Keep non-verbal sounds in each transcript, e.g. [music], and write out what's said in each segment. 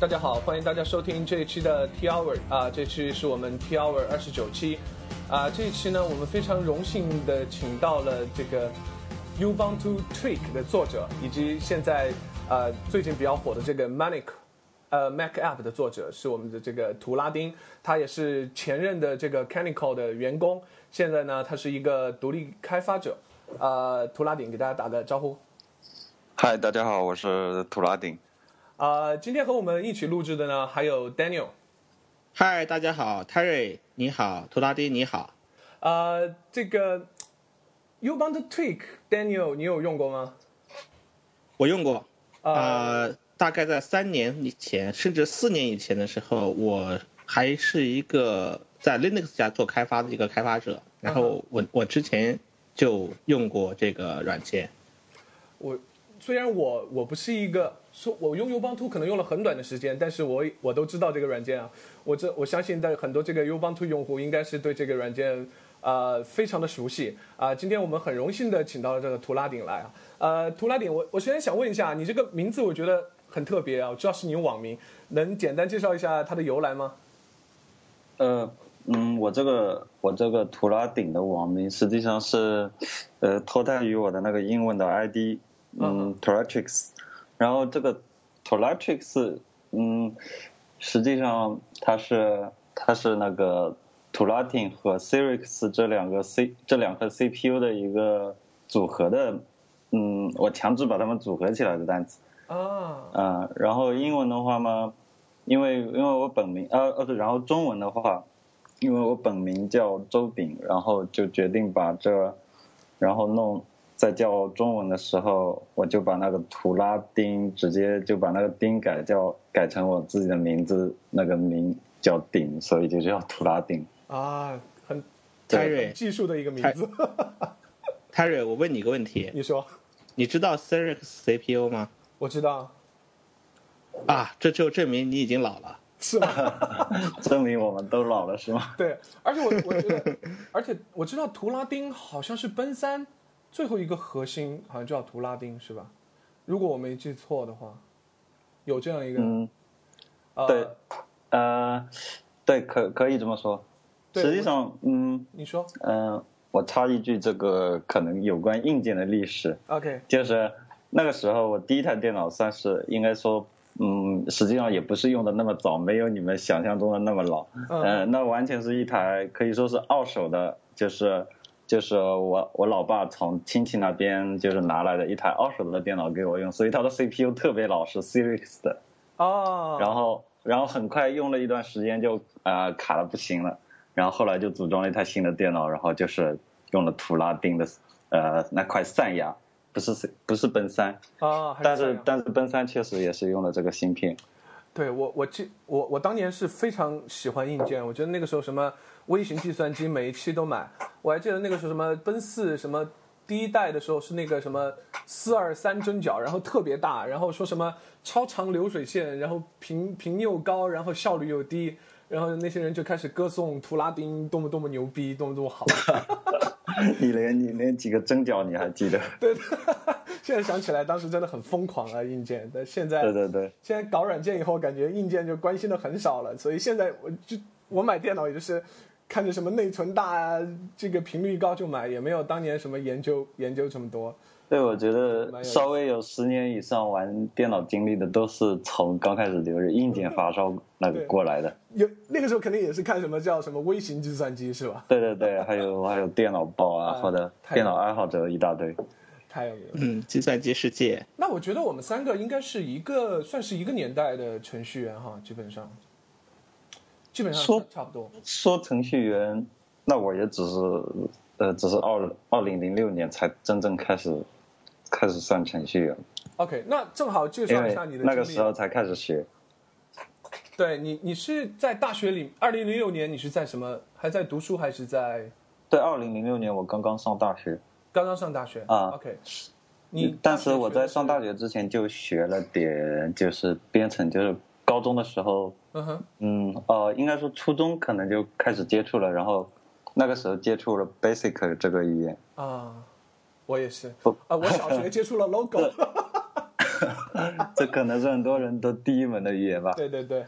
大家好，欢迎大家收听这一期的 T Hour 啊，这期是我们 T Hour 二十九期啊，这一期呢，我们非常荣幸的请到了这个 Ubuntu Tweak 的作者，以及现在呃最近比较火的这个 Manic 呃 Mac App 的作者，是我们的这个图拉丁，他也是前任的这个 Canonical 的员工，现在呢，他是一个独立开发者。呃，图拉丁给大家打个招呼。嗨，大家好，我是图拉丁。啊，今天和我们一起录制的呢，还有 Daniel。嗨，大家好，Terry 你好，图拉丁你好。呃，这个 Ubuntu Tweak，Daniel 你有用过吗？我用过。呃，大概在三年以前，甚至四年以前的时候，我还是一个在 Linux 下做开发的一个开发者。然后我我之前就用过这个软件。我虽然我我不是一个。说我用 Ubuntu 可能用了很短的时间，但是我我都知道这个软件啊，我这我相信在很多这个 Ubuntu 用户应该是对这个软件啊非常的熟悉啊。今天我们很荣幸的请到了这个图拉顶来啊，呃，图拉顶，我我首先想问一下，你这个名字我觉得很特别啊，我知道是你网名，能简单介绍一下它的由来吗？呃，嗯，我这个我这个图拉顶的网名实际上是呃脱胎于我的那个英文的 ID，嗯 t r a t r i x 然后这个 t o l a t r i x 嗯，实际上它是它是那个 t o l a t i n 和 Sirix 这两个 C 这两颗 CPU 的一个组合的，嗯，我强制把它们组合起来的单词。啊。嗯，然后英文的话嘛，因为因为我本名呃呃，然后中文的话，因为我本名叫周炳，然后就决定把这，然后弄。在叫中文的时候，我就把那个图拉丁直接就把那个丁改叫改成我自己的名字，那个名叫丁，所以就叫图拉丁。啊，很泰瑞技术的一个名字。[laughs] 泰瑞，我问你个问题。你说。你知道 Sirix CPU 吗？我知道。啊，这就证明你已经老了。是吗？[laughs] 证明我们都老了是吗？对，而且我我觉得，[laughs] 而且我知道图拉丁好像是奔三。最后一个核心好像叫图拉丁是吧？如果我没记错的话，有这样一个。嗯。对，呃，对，可可以这么说。实际上，嗯。你说。嗯，我插一句，这个可能有关硬件的历史。OK。就是那个时候，我第一台电脑算是应该说，嗯，实际上也不是用的那么早，没有你们想象中的那么老。嗯。那完全是一台可以说是二手的，就是。就是我我老爸从亲戚那边就是拿来的一台二手的电脑给我用，所以它的 CPU 特别老，是 s e r i x 的。哦。然后然后很快用了一段时间就啊卡的不行了，然后后来就组装了一台新的电脑，然后就是用了图拉丁的呃那块散牙，不是不是奔三。哦。但是但是奔三确实也是用了这个芯片。对我我记我我当年是非常喜欢硬件，我觉得那个时候什么。微型计算机每一期都买，我还记得那个时候什么奔四什么第一代的时候是那个什么四二三针脚，然后特别大，然后说什么超长流水线，然后频频又高，然后效率又低，然后那些人就开始歌颂图拉丁多么多么牛逼，多么多么好。[laughs] [laughs] 你连你连几个针脚你还记得？[laughs] 对，现在想起来当时真的很疯狂啊硬件，但现在对对对，现在搞软件以后感觉硬件就关心的很少了，所以现在我就我买电脑也就是。看着什么内存大啊，这个频率高就买，也没有当年什么研究研究这么多。对，我觉得稍微有十年以上玩电脑经历的，都是从刚开始就是硬件发烧那个过来的。有那个时候肯定也是看什么叫什么微型计算机是吧？对对对，还有还有电脑报啊，或者电脑爱好者一大堆。太有名了。嗯，计算机世界。那我觉得我们三个应该是一个算是一个年代的程序员哈，基本上。基本上说差不多。说程序员，那我也只是，呃，只是二二零零六年才真正开始开始算程序员。OK，那正好介绍一下你的那个时候才开始学。对你，你是在大学里，二零零六年你是在什么？还在读书还是在？对，二零零六年我刚刚上大学。刚刚上大学啊？OK，你但是我在上大学之前就学了点，就是编程，就是。高中的时候，嗯哼，嗯，呃，应该说初中可能就开始接触了，然后那个时候接触了 Basic 这个语言。啊，我也是，啊，我小学 [laughs] 接触了 Logo。[laughs] 这可能是很多人都第一门的语言吧。对对对，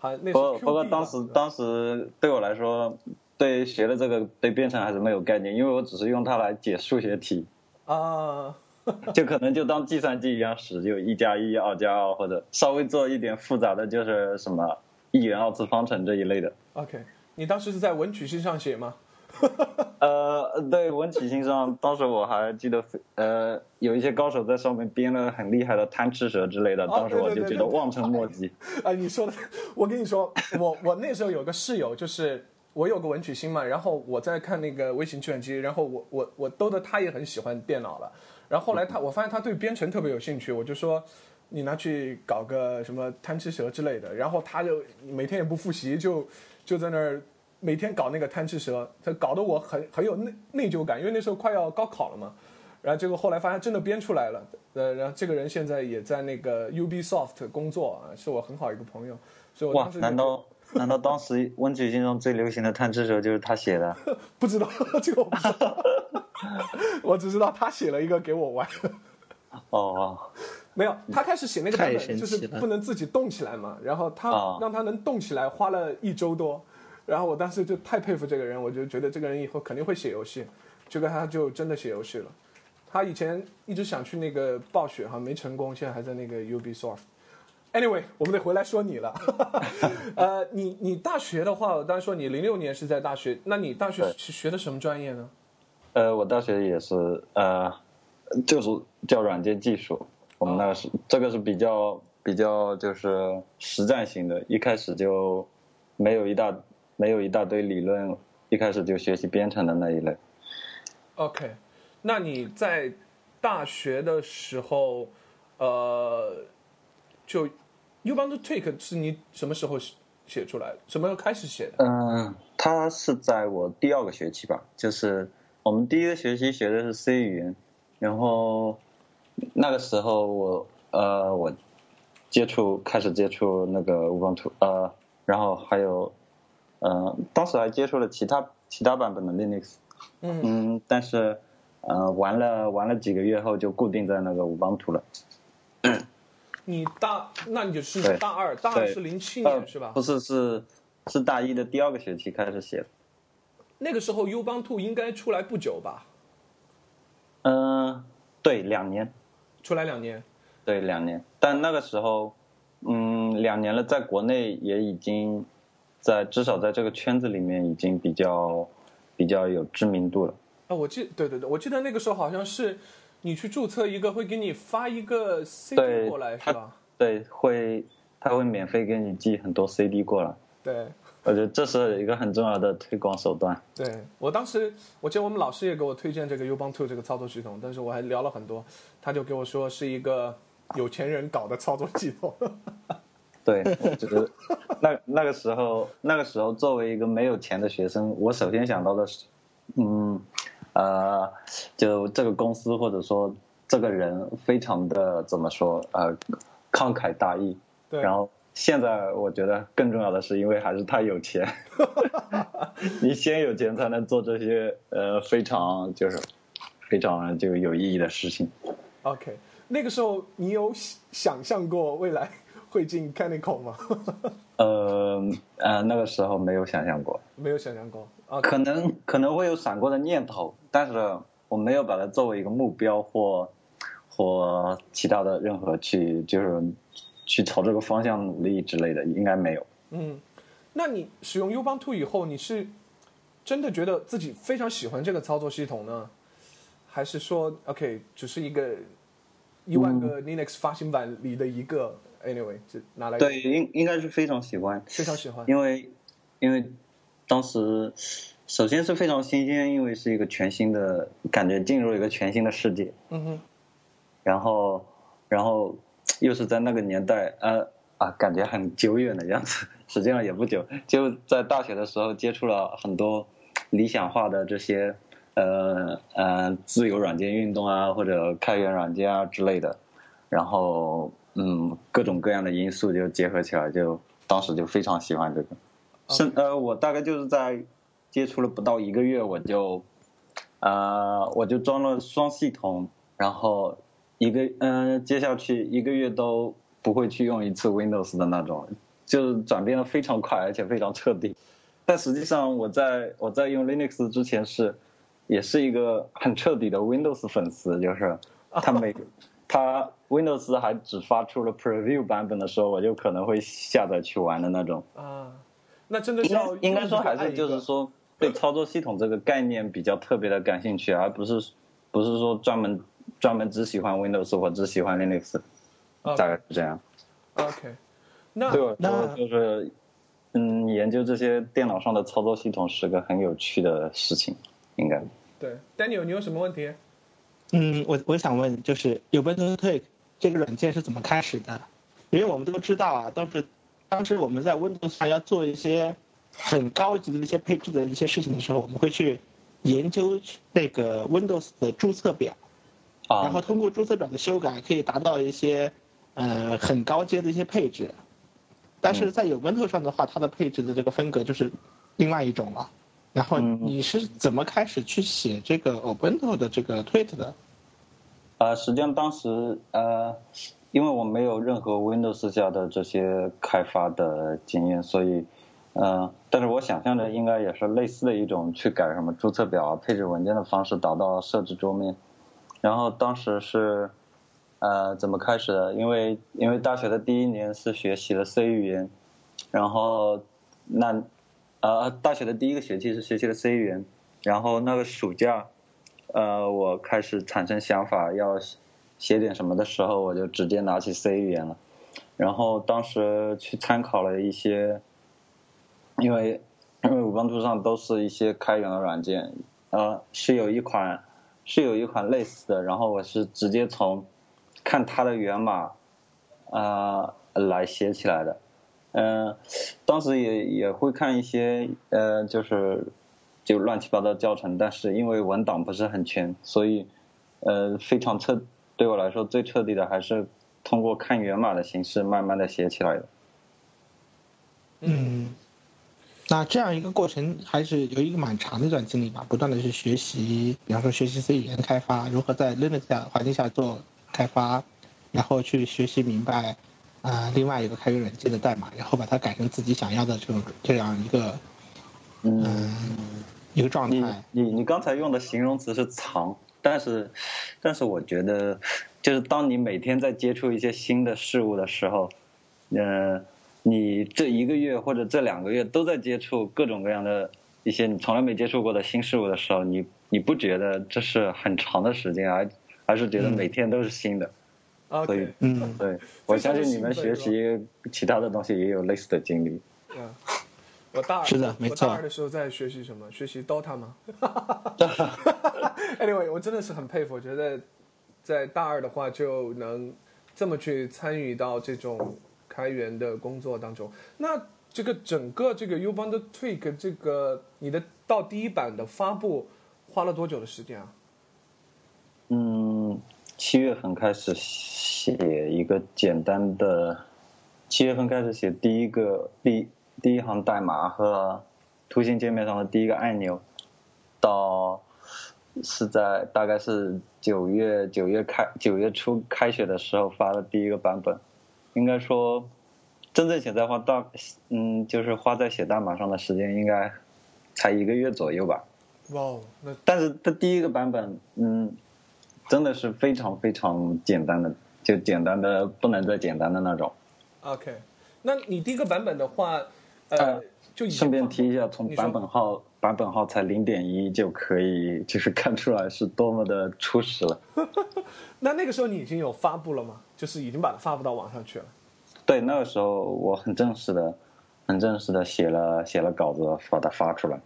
好，那是不不过当时当时对我来说，对学的这个对编程还是没有概念，因为我只是用它来解数学题，啊，[laughs] 就可能就当计算机一样使，就一加一、二加二，或者稍微做一点复杂的，就是什么一元二次方程这一类的。OK，你当时是在文曲星上写吗？[laughs] 呃，对文曲星上，当时我还记得，呃，有一些高手在上面编了很厉害的贪吃蛇之类的，哦当时我就觉得望尘莫及。啊，你说的，我跟你说，我我那时候有个室友，就是我有个文曲星嘛，然后我在看那个微型计算机，然后我我我兜的他也很喜欢电脑了，然后后来他我发现他对编程特别有兴趣，我就说你拿去搞个什么贪吃蛇之类的，然后他就每天也不复习，就就在那儿每天搞那个贪吃蛇，他搞得我很很有内内疚感，因为那时候快要高考了嘛。然后结果后来发现真的编出来了，呃，然后这个人现在也在那个 Ubisoft 工作啊，是我很好一个朋友，所以我难道难道当时文曲星中最流行的贪吃蛇就是他写的？[laughs] 不知道这个我不知道，我只知道他写了一个给我玩，哦，没有，他开始写那个版太本就是不能自己动起来嘛，然后他啊。让他能动起来花了一周多，然后我当时就太佩服这个人，我就觉得这个人以后肯定会写游戏，结果他就真的写游戏了。他以前一直想去那个暴雪哈，没成功，现在还在那个 Ubisoft。Anyway，我们得回来说你了。[laughs] 呃，你你大学的话，我当时说你零六年是在大学，那你大学是学的什么专业呢？呃，我大学也是，呃，就是叫软件技术。我们那个是、这个是比较比较就是实战型的，一开始就没有一大没有一大堆理论，一开始就学习编程的那一类。OK，那你在大学的时候，呃，就 Ubuntu Tweak 是你什么时候写写出来的？什么时候开始写的？嗯，它是在我第二个学期吧，就是我们第一个学期学的是 C 语言，然后那个时候我呃我接触开始接触那个 Ubuntu 呃，然后还有呃当时还接触了其他其他版本的 Linux，嗯嗯，但是呃玩了玩了几个月后就固定在那个 Ubuntu 了。你大，那你就是大二，大二是零七呃年是吧不？是是是大一的第二个学期开始写的。那个时候 Ubuntu 应该出来不久吧？嗯、对，两年。出来两年。对，两年。但那个时候，嗯，两年了，在国内也已经在至少在这个圈子里面已经比较比较有知名度了。啊，我记，对对对，我记得那个时候好像是你去注册一个，会给你发一个 CD 过来，是吧？对，会他会免费给你寄很多 CD 过来，对。我觉得这是一个很重要的推广手段。对我当时，我记得我们老师也给我推荐这个 Ubuntu 这个操作系统，但是我还聊了很多，他就给我说是一个有钱人搞的操作系统。对，就是那那个时候，那个时候作为一个没有钱的学生，我首先想到的是，嗯，呃，就这个公司或者说这个人非常的怎么说，呃，慷慨大义。对，然后现在我觉得更重要的是，因为还是他有钱，[laughs] 你先有钱才能做这些呃非常就是非常就有意义的事情。OK，那个时候你有想想象过未来会进 Canonical 吗？[laughs] 呃呃，那个时候没有想象过。没有想象过啊。可能可能会有闪过的念头，但是我没有把它作为一个目标或或其他的任何去就是去朝这个方向努力之类的，应该没有。嗯，那你使用 Ubuntu 以后，你是真的觉得自己非常喜欢这个操作系统呢，还是说 OK 只是一个一万个 Linux 发行版里的一个、Anyway，就拿来对，应应该是非常喜欢，非常喜欢。因为因为当时首先是非常新鲜，因为是一个全新的感觉，进入一个全新的世界。嗯哼，然后，然后又是在那个年代，呃啊，感觉很久远的样子，实际上也不久，就在大学的时候接触了很多理想化的这些呃呃自由软件运动啊，或者开源软件啊之类的，然后嗯各种各样的因素就结合起来，就当时就非常喜欢这个，是呃我大概就是在接触了不到一个月，我就呃我就装了双系统。然后一个嗯，接下去一个月都不会去用一次 Windows 的那种，就是转变的非常快，而且非常彻底。但实际上，我在我在用 Linux 之前是，也是一个很彻底的 Windows 粉丝，就是他每 [laughs] 他 Windows 还只发出了 Preview 版本的时候，我就可能会下载去玩的那种。啊，那真的应该应该说还是就是说对操作系统这个概念比较特别的感兴趣，而不是不是说专门专门只喜欢 Windows 或只喜欢 Linux，啊大概是这样。OK，那对我就是，嗯，研究这些电脑上的操作系统是个很有趣的事情，应该。对 Daniel，你有什么问题？嗯，我我想问，就是 Ubuntu Tweak 这个软件是怎么开始的？因为我们都知道啊，都是当时我们在 Windows 上要做一些很高级的一些配置的一些事情的时候，我们会去研究那个 Windows 的注册表，啊，然后通过注册表的修改，可以达到一些呃很高阶的一些配置。但是在 Ubuntu 上的话，它的配置的这个风格就是另外一种了。然后嗯你是怎么开始去写这个 Ubuntu 的这个 Tweet 的？呃，实际上当时呃，因为我没有任何 Windows 下的这些开发的经验，所以呃，但是我想象的应该也是类似的一种去改什么注册表啊、配置文件的方式导到设置桌面。然后当时是呃怎么开始的？因为因为大学的第一年是学习了 C 语言，然后那呃大学的第一个学期是学习的 C 语言，然后那个暑假。呃，我开始产生想法要写点什么的时候，我就直接拿起 C 语言了。然后当时去参考了一些，因为因为五八图上都是一些开源的软件，呃，是有一款是有一款类似的，然后我是直接从看它的源码啊、呃、来写起来的。嗯、当时也也会看一些呃，就是就乱七八糟教程，但是因为文档不是很全，所以呃非常彻对我来说最彻底的还是通过看源码的形式慢慢的写起来的。嗯，那这样一个过程还是有一个蛮长的一段经历吧，不断的去学习，比方说学习 C 语言开发，如何在 Linux 下环境下做开发，然后去学习明白啊、呃另外一个开源软件的代码，然后把它改成自己想要的这种这样一个嗯，嗯一个状态。你你刚才用的形容词是藏，但是但是我觉得，就是当你每天在接触一些新的事物的时候，呃，你这一个月或者这两个月都在接触各种各样的一些你从来没接触过的新事物的时候，你你不觉得这是很长的时间，而而是觉得嗯每天都是新的。所以嗯，对，我相信你们学习其他的东西也有类似的经历。嗯，我大二是的没错我大二的时候在学习什么？学习 DOTA 吗？[laughs] Anyway，我真的是很佩服，我觉得在大二的话就能这么去参与到这种开源的工作当中。那这个整个这个 Ubuntu Tweak 这个你的到第一版的发布花了多久的时间啊？嗯，七月份开始写一个简单的，七月份开始写第一个第第一行代码和图形界面上的第一个按钮，到是在大概是九月九月开九月初开学的时候发的第一个版本，应该说真正写在花大嗯就是花在写代码上的时间应该才一个月左右吧。哇哦，那但是它第一个版本，嗯，真的是非常非常简单的，就简单的不能再简单的那种。OK，那你第一个版本的话，呃，呃就顺便提一下，从版本号版本号才零点一就可以，就是 [laughs] 看出来是多么的初始了。[laughs] 那那个时候你已经有发布了吗？就是已经把它发布到网上去了。对，那个时候我很正式的、很正式的写了写了稿子，把它发出来。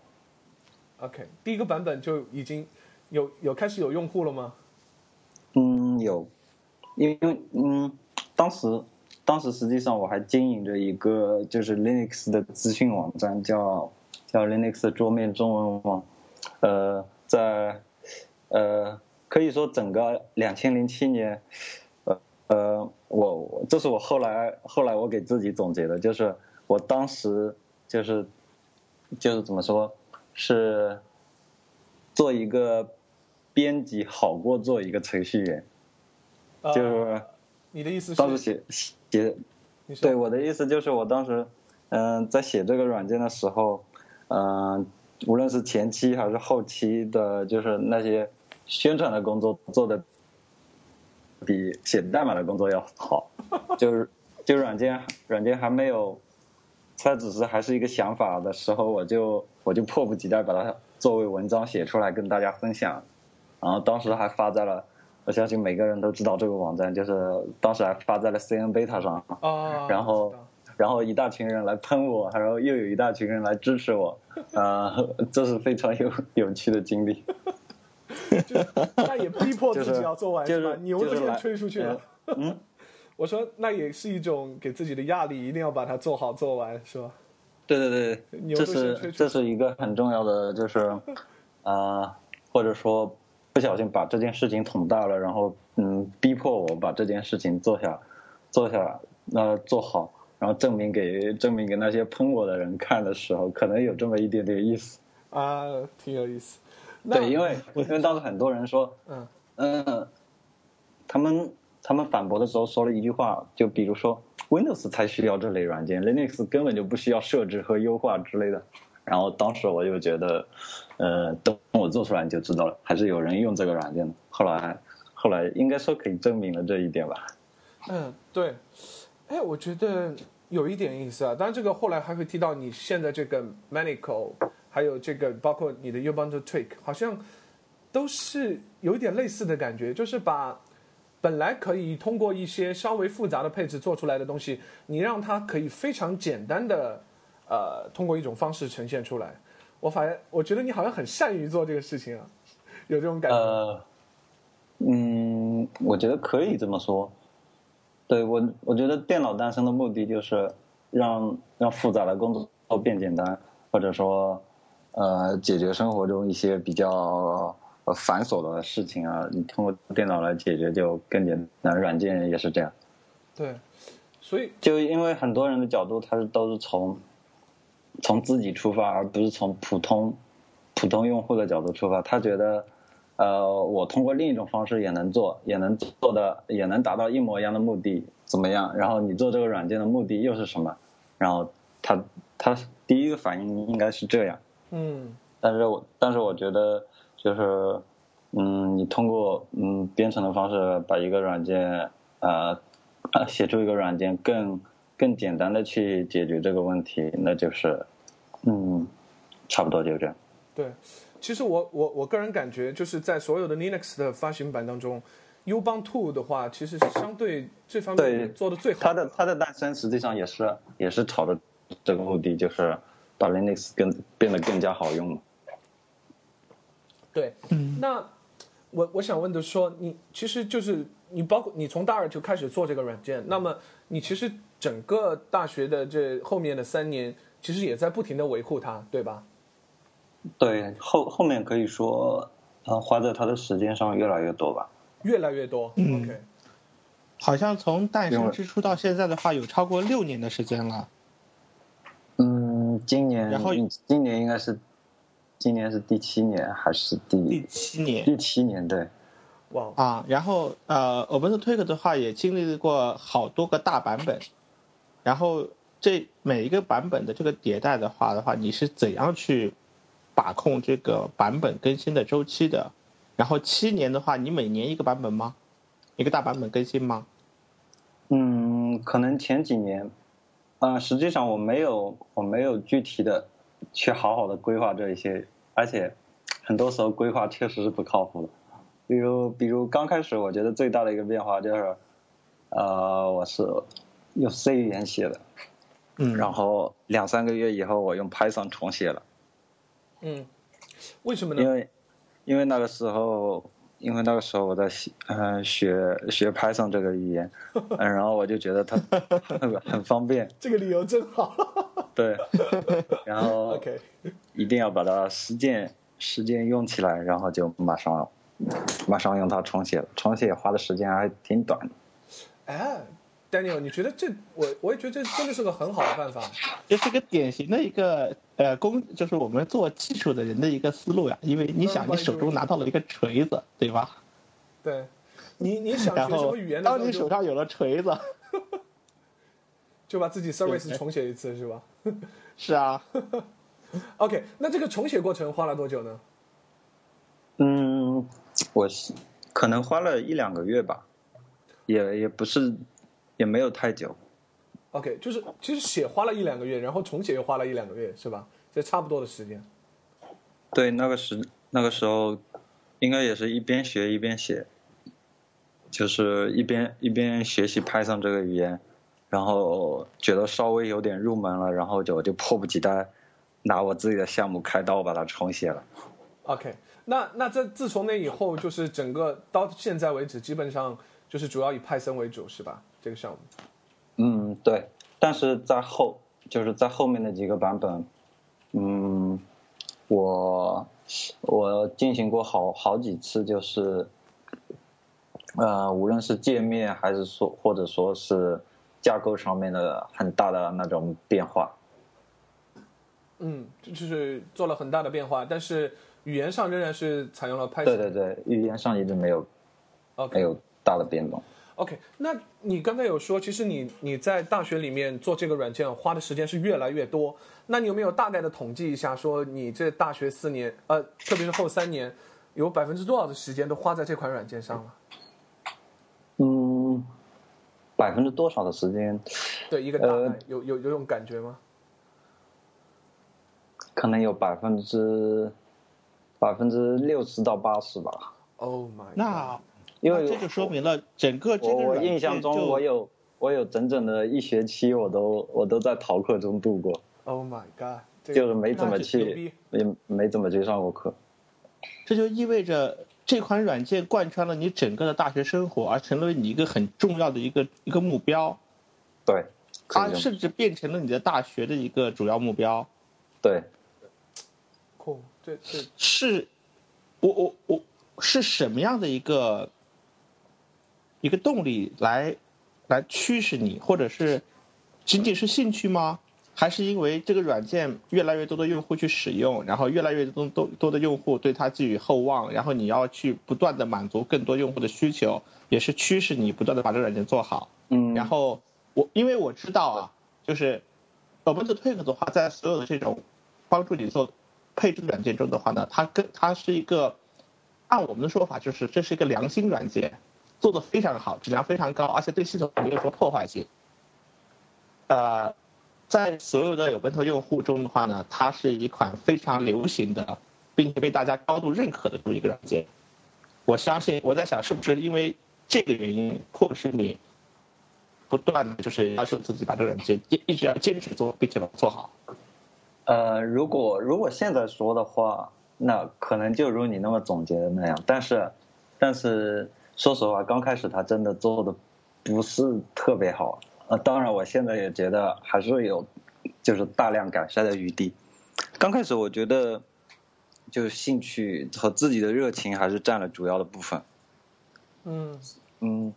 OK，第一个版本就已经有有开始有用户了吗？有，因为嗯，当时当时实际上我还经营着一个就是 Linux 的资讯网站，叫叫 Linux 桌面中文网，呃，在呃可以说整个两千零七年，呃呃，我这是我后来后来我给自己总结的，就是我当时就是就是怎么说是做一个编辑好过做一个程序员。就是你的意思是？当时写写，对我的意思就是我当时嗯在写这个软件的时候，嗯无论是前期还是后期的，就是那些宣传的工作做的比写代码的工作要好，就是就软件软件还没有，它只是还是一个想法的时候，我就我就迫不及待把它作为文章写出来跟大家分享，然后当时还发在了。我相信每个人都知道这个网站，就是当时还发在了 CN Beta 上，[laughs] 然后，然后一大群人来喷我，然后又有一大群人来支持我，啊，[laughs] 这是非常有有趣的经历。[laughs] 那也逼迫自己要做完，就是吧？牛都先吹出去了。嗯，我说那也是一种给自己的压力，一定要把它做好做完，是吧？对对对，这是这是一个很重要的，就是啊，或者说。不小心把这件事情捅大了，然后嗯，逼迫我把这件事情做下，做下，那做好，然后证明给证明给那些喷我的人看的时候，可能有这么一点点意思啊，挺有意思。对，因为因为当时很多人说，嗯嗯，他们他们反驳的时候说了一句话，就比如说 Windows 才需要这类软件，Linux 根本就不需要设置和优化之类的。然后当时我就觉得，呃，等我做出来你就知道了，还是有人用这个软件的。后来，后来应该说可以证明了这一点吧。嗯，对。哎，我觉得有一点意思啊。当然，这个后来还会提到你现在这个 Manico，还有这个包括你的 Ubuntu Tweak，好像都是有一点类似的感觉，就是把本来可以通过一些稍微复杂的配置做出来的东西，你让它可以非常简单的。呃，通过一种方式呈现出来，我发现，我觉得你好像很善于做这个事情啊，有这种感觉。呃，嗯，我觉得可以这么说。对我，我觉得电脑诞生的目的就是让让复杂的工作变简单，或者说，呃，解决生活中一些比较繁琐的事情啊，你通过电脑来解决就更简单。软件也是这样。对，所以就因为很多人的角度，他是都是从。从自己出发，而不是从普通普通用户的角度出发。他觉得，呃，我通过另一种方式也能做，也能做的，也能达到一模一样的目的，怎么样？然后你做这个软件的目的又是什么？然后他他第一个反应应该是这样。嗯。但是我但是我觉得就是，嗯，你通过嗯编程的方式把一个软件呃 [laughs] 写出一个软件更。更简单的去解决这个问题，那就是，嗯，差不多就这样。对，其实我我我个人感觉，就是在所有的 Linux 的发行版当中，Ubuntu 的话，其实是相对这方面做的最好。它的它的诞生实际上也是也是朝着这个目的，就是把 Linux 更变得更加好用。对，那我我想问的说，你其实就是你包括你从大二就开始做这个软件，那么你其实。整个大学的这后面的三年，其实也在不停的维护它，对吧？对，后后面可以说，呃，花在它的时间上越来越多吧。越来越多，OK。好像从诞生之初到现在的话，有超过六年的时间了。嗯，今年，然后今年应该是，今年是第七年还是第第七年？第七年，对。哇啊，然后呃，Open t w i k 的话也经历过好多个大版本。然后这每一个版本的这个迭代的话的话，你是怎样去把控这个版本更新的周期的？然后七年的话，你每年一个版本吗？一个大版本更新吗？嗯，可能前几年，啊，实际上我没有我没有具体的去好好的规划这一些，而且很多时候规划确实是不靠谱的。比如比如刚开始，我觉得最大的一个变化就是，呃，我是。用 C 语言写的，嗯，然后两三个月以后，我用 Python 重写了，嗯，为什么呢？因为，因为那个时候，因为那个时候我在学，嗯，学学 Python 这个语言，[laughs] 嗯，然后我就觉得它很 [laughs] 很方便。这个理由真好。[laughs] 对，然后 OK，一定要把它实践实践用起来，然后就马上马上用它重写了，重写花的时间还挺短的。哎。Daniel，你觉得这我我也觉得这真的是个很好的办法，这是个典型的一个呃工，就是我们做技术的人的一个思路呀。因为你想，你手中拿到了一个锤子，对吧？对，你你想学什么语言的，当你手上有了锤子，就把自己 service 重写一次，是吧？[laughs] 是啊。OK，那这个重写过程花了多久呢？嗯，我可能花了一两个月吧，也也不是，也没有太久。OK，就是其实写花了一两个月，然后重写又花了一两个月，是吧？这差不多的时间。对，那个时那个时候，应该也是一边学一边写，就是一边一边学习 Python 这个语言，然后觉得稍微有点入门了，然后就就迫不及待拿我自己的项目开刀把它重写了。OK，那那这自从那以后，就是整个到现在为止，基本上就是主要以 Python 为主，是吧？这个项目。嗯，对，但是在后就是在后面的几个版本，嗯，我我进行过好好几次，就是呃，无论是界面还是说或者说是架构上面的很大的那种变化。嗯，就是做了很大的变化，但是语言上仍然是采用了 Python。对对对，语言上一直没有没有大的变动。OK，那你刚才有说，其实你你在大学里面做这个软件花的时间是越来越多。那你有没有大概的统计一下，说你这大学四年，呃，特别是后三年，有百分之多少的时间都花在这款软件上了？嗯，百分之多少的时间？对，一个大概有有有种感觉吗？可能有百分之百分之六十到八十吧。Oh my！那。因为这就说明了整个这个我印象中，我有我有整整的一学期，我都我都在逃课中度过。Oh my god！就是没怎么去，也没怎么去上过课。这就意味着这款软件贯穿了你整个的大学生活，而成为你一个很重要的一个一个目标。对。它甚至变成了你的大学的一个主要目标。对。酷，对对是，我我我是什么样的一个？一个动力来，来驱使你，或者是仅仅是兴趣吗？还是因为这个软件越来越多的用户去使用，然后越来越多多多的用户对它寄予厚望，然后你要去不断的满足更多用户的需求，也是驱使你不断的把这个软件做好。嗯。然后我因为我知道啊，就是 OpenTweak 的话，在所有的这种帮助你做配置软件中的话呢，它跟它是一个按我们的说法，就是这是一个良心软件。做的非常好，质量非常高，而且对系统没有什么破坏性。呃，在所有的有奔头用户中的话呢，它是一款非常流行的，并且被大家高度认可的这么一个软件。我相信，我在想，是不是因为这个原因，迫使你不断的就是要求自己把这个软件一一直要坚持做，并且把它做好。呃，如果如果现在说的话，那可能就如你那么总结的那样，但是，但是。说实话，刚开始他真的做的不是特别好，呃，当然我现在也觉得还是有就是大量改善的余地。刚开始我觉得就是兴趣和自己的热情还是占了主要的部分。嗯嗯，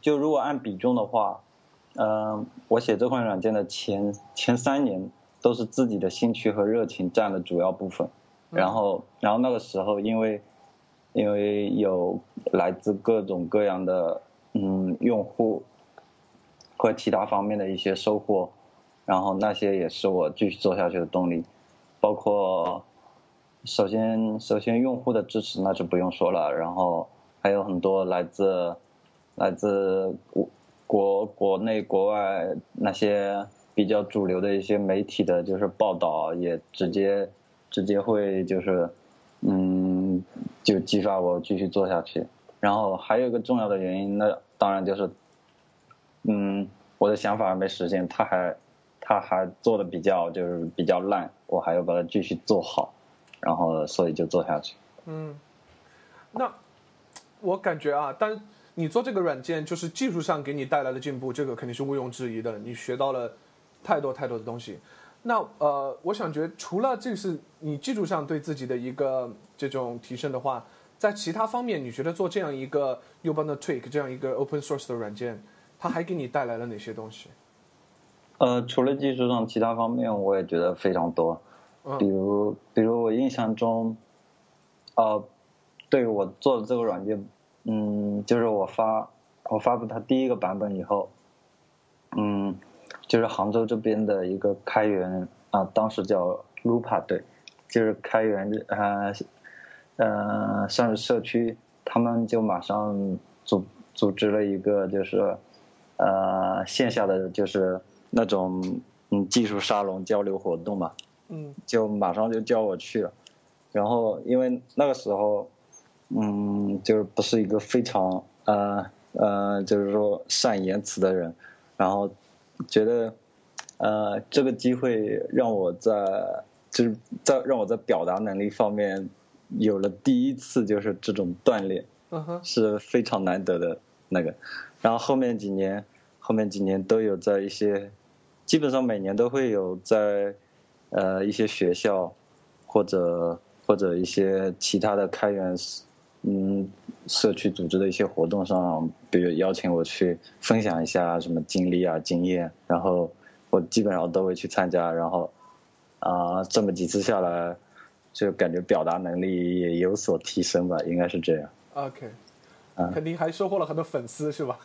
就如果按比重的话，嗯，我写这款软件的前前三年都是自己的兴趣和热情占了主要部分，然后然后那个时候因为。因为有来自各种各样的嗯用户和其他方面的一些收获，然后那些也是我继续做下去的动力。包括首先首先用户的支持那就不用说了，然后还有很多来自来自国国国内国外那些比较主流的一些媒体的就是报道，也直接直接会就是嗯。就激发我继续做下去，然后还有一个重要的原因，那当然就是，嗯，我的想法还没实现，他还他还做的比较就是比较烂，我还要把它继续做好，然后所以就做下去。嗯，那我感觉啊，但你做这个软件，就是技术上给你带来的进步，这个肯定是毋庸置疑的，你学到了太多太多的东西。那呃，我想觉得除了这是你技术上对自己的一个这种提升的话，在其他方面，你觉得做这样一个 u b u n t Tweak 这样一个 Open Source 的软件，它还给你带来了哪些东西？呃，除了技术上，其他方面我也觉得非常多。比如，比如我印象中，呃，对我做的这个软件嗯，就是我发我发布它第一个版本以后，嗯，就是杭州这边的一个开源啊，当时叫 Lupa 对，就是开源啊，呃，算是社区，他们就马上组组织了一个就是呃线下的就是那种嗯技术沙龙交流活动嘛，嗯就马上就叫我去了，然后因为那个时候，嗯，就是不是一个非常呃呃，就是说善言辞的人，然后觉得呃这个机会让我在就是在让我在表达能力方面有了第一次就是这种锻炼，嗯哼，是非常难得的那个。然后后面几年，后面几年都有在一些，基本上每年都会有在呃一些学校或者或者一些其他的开源嗯社区组织的一些活动上，比如邀请我去分享一下什么经历啊经验，然后我基本上都会去参加，然后啊、这么几次下来，就感觉表达能力也有所提升吧，应该是这样。，OK，嗯肯定还收获了很多粉丝是吧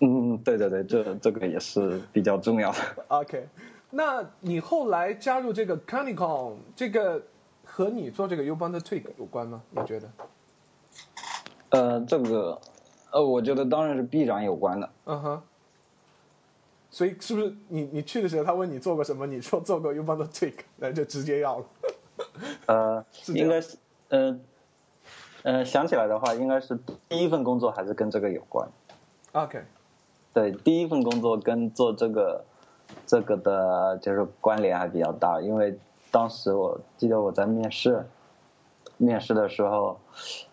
嗯，对对对，这这个也是比较重要的。[laughs] OK，那你后来加入这个 c a n i c o n 这个和你做这个 Tweak 有关吗？你觉得？呃，这个，呃，我觉得当然是必然有关的。嗯哼。所以是不是你你去的时候，他问你做过什么，你说做过 Ubuntu Tweak，那就直接要了。呃，[laughs] 应该是，呃，呃，想起来的话，应该是第一份工作还是跟这个有关。OK，对，第一份工作跟做这个，这个的就是关联还比较大，因为当时我记得我在面试，面试的时候，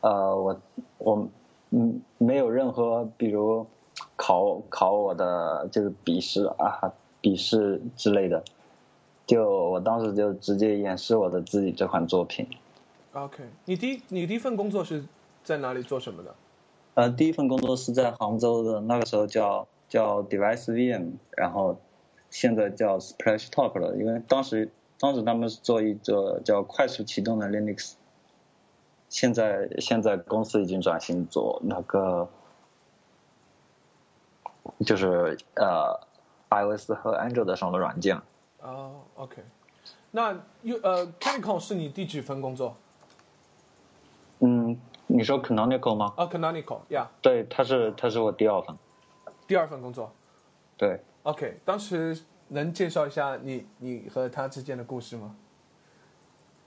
呃，我我嗯没有任何比如考考我的就是笔试啊笔试之类的，就我当时就直接演示我的自己这款作品。OK，你第一你第一份工作是在哪里做什么的？呃，第一份工作是在杭州的，那个时候叫叫 Device VM，然后现在叫 Splash Top 了，因为当时当时他们是做一个叫快速启动的 Linux，现在现在公司已经转型做那个，就是呃 iOS 和 Android 上的软件了。哦、o k 那 U 呃 Canicom 是你第几份工作？嗯，你说 Canonical 吗？啊、c a n o n i c a l 呀、对，他是他是我第二份。第二份工作。对，OK，当时能介绍一下你你和他之间的故事吗？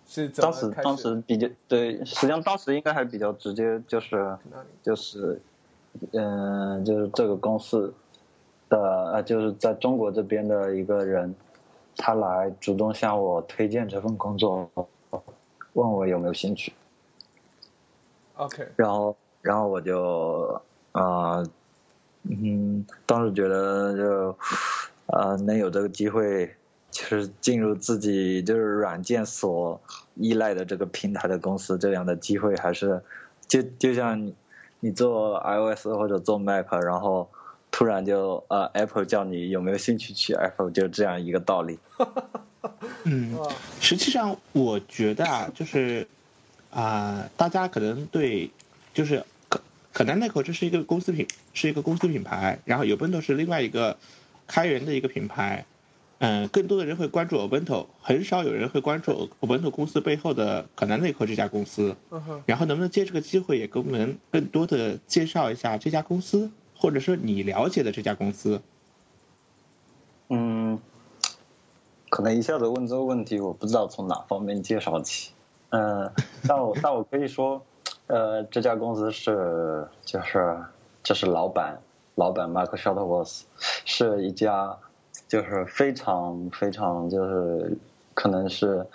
是当时当时比较对，实际上当时应该还比较直接，就是。就是，嗯、就是这个公司的呃，就是在中国这边的一个人，他来主动向我推荐这份工作，问我有没有兴趣，OK，然后然后我就啊、呃嗯，当时觉得就呃能有这个机会，就是进入自己就是软件所依赖的这个平台的公司，这样的机会还是就就像你你做 iOS 或者做 Mac，然后突然就呃 Apple 叫你有没有兴趣去 Apple，就这样一个道理。[laughs] 嗯，实际上我觉得啊，就是啊、大家可能对就是可可能那口这是一个公司品，是一个公司品牌，然后 Ubuntu 是另外一个开源的一个品牌。嗯，更多的人会关注 Ubuntu，很少有人会关注 Ubuntu 公司背后的可能内克这家公司。然后能不能借这个机会也给我们更多的介绍一下这家公司，或者说你了解的这家公司？嗯，可能一下子问这个问题，我不知道从哪方面介绍起。嗯、但我但我可以说，呃，这家公司是就是就是老板老板 Mark Shuttleworth 是一家就是非常非常就是可能是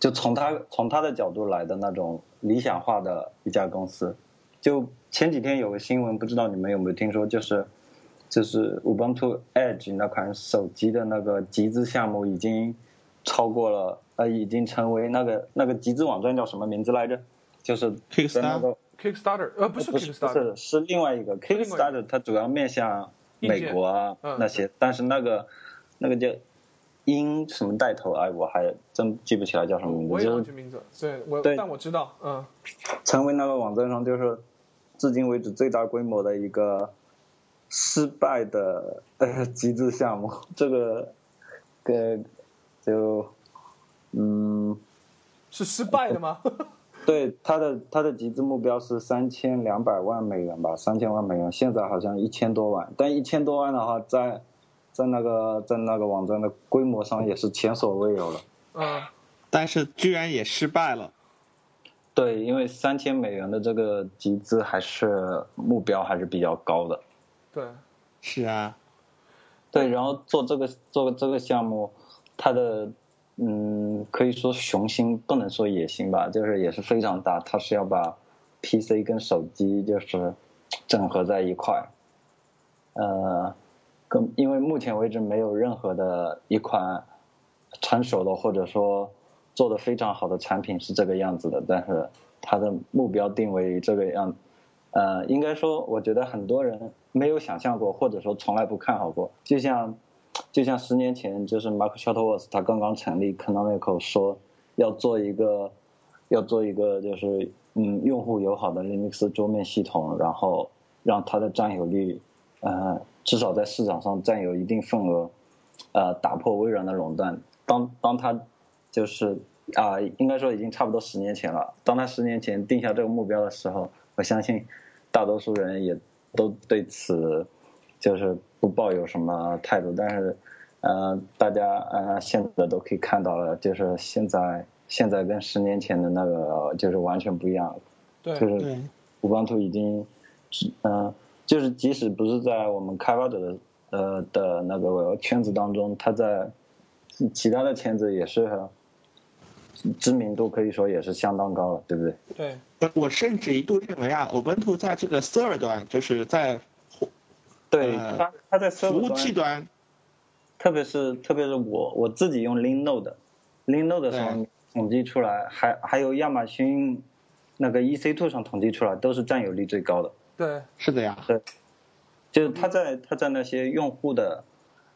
就从他从他的角度来的那种理想化的一家公司。就前几天有个新闻，不知道你们有没有听说，就是就是 Ubuntu Edge 那款手机的那个集资项目已经超过了，呃，已经成为那个那个集资网站叫什么名字来着？就是在那个 Kickstarter，呃，不是不是不 Kickstarter，是是另外一个 Kickstarter，它主要面向美国啊嗯那些，但是那个那个叫英什么带头，哎，我还真记不起来叫什么名字，我也就是忘记名字，对我，对。但我知道，嗯。成为那个网站上就是至今为止最大规模的一个失败的呃集资项目。[laughs] 这个，个就嗯，是失败的吗？[laughs] [laughs] 对，他的他的集资目标是三千两百万美元吧，三千万美元，现在好像一千多万，但一千多万的话，在在那个在那个网站的规模上也是前所未有了。嗯，但是居然也失败了。对，因为三千美元的这个集资还是目标还是比较高的。对，是啊，对，然后做这个做这个项目，它的嗯，可以说雄心，不能说野心吧，就是也是非常大。它是要把 PC 跟手机就是整合在一块，呃，因为目前为止没有任何的一款成熟的或者说做的非常好的产品是这个样子的，但是它的目标定为这个样，呃，应该说，我觉得很多人没有想象过，或者说从来不看好过，就像。就像十年前，就是 Mark Shuttleworth 他刚刚成立 Canonical 说要做一个，要做一个就是嗯用户友好的 Linux 桌面系统，然后让它的占有率，呃至少在市场上占有一定份额，呃打破微软的垄断。当当他就是啊应该说已经差不多十年前了。当他十年前定下这个目标的时候，我相信大多数人也都对此就是。不抱有什么态度，但是，呃，大家呃现在都可以看到了，就是现在现在跟十年前的那个就是完全不一样，对，就是五光图已经，嗯，就是即使不是在我们开发者的呃的那个圈子当中，他在其他的圈子也是知名度可以说也是相当高了，对不对？对，我甚至一度认为啊，我本图在这个 server 端就是在。对他，他在服务器端，特别是特别是我我自己用 Linode，Linode 上统计出来，还还有亚马逊那个 EC2 上统计出来，都是占有率最高的。对，是的呀。对，就是他在他在那些用户的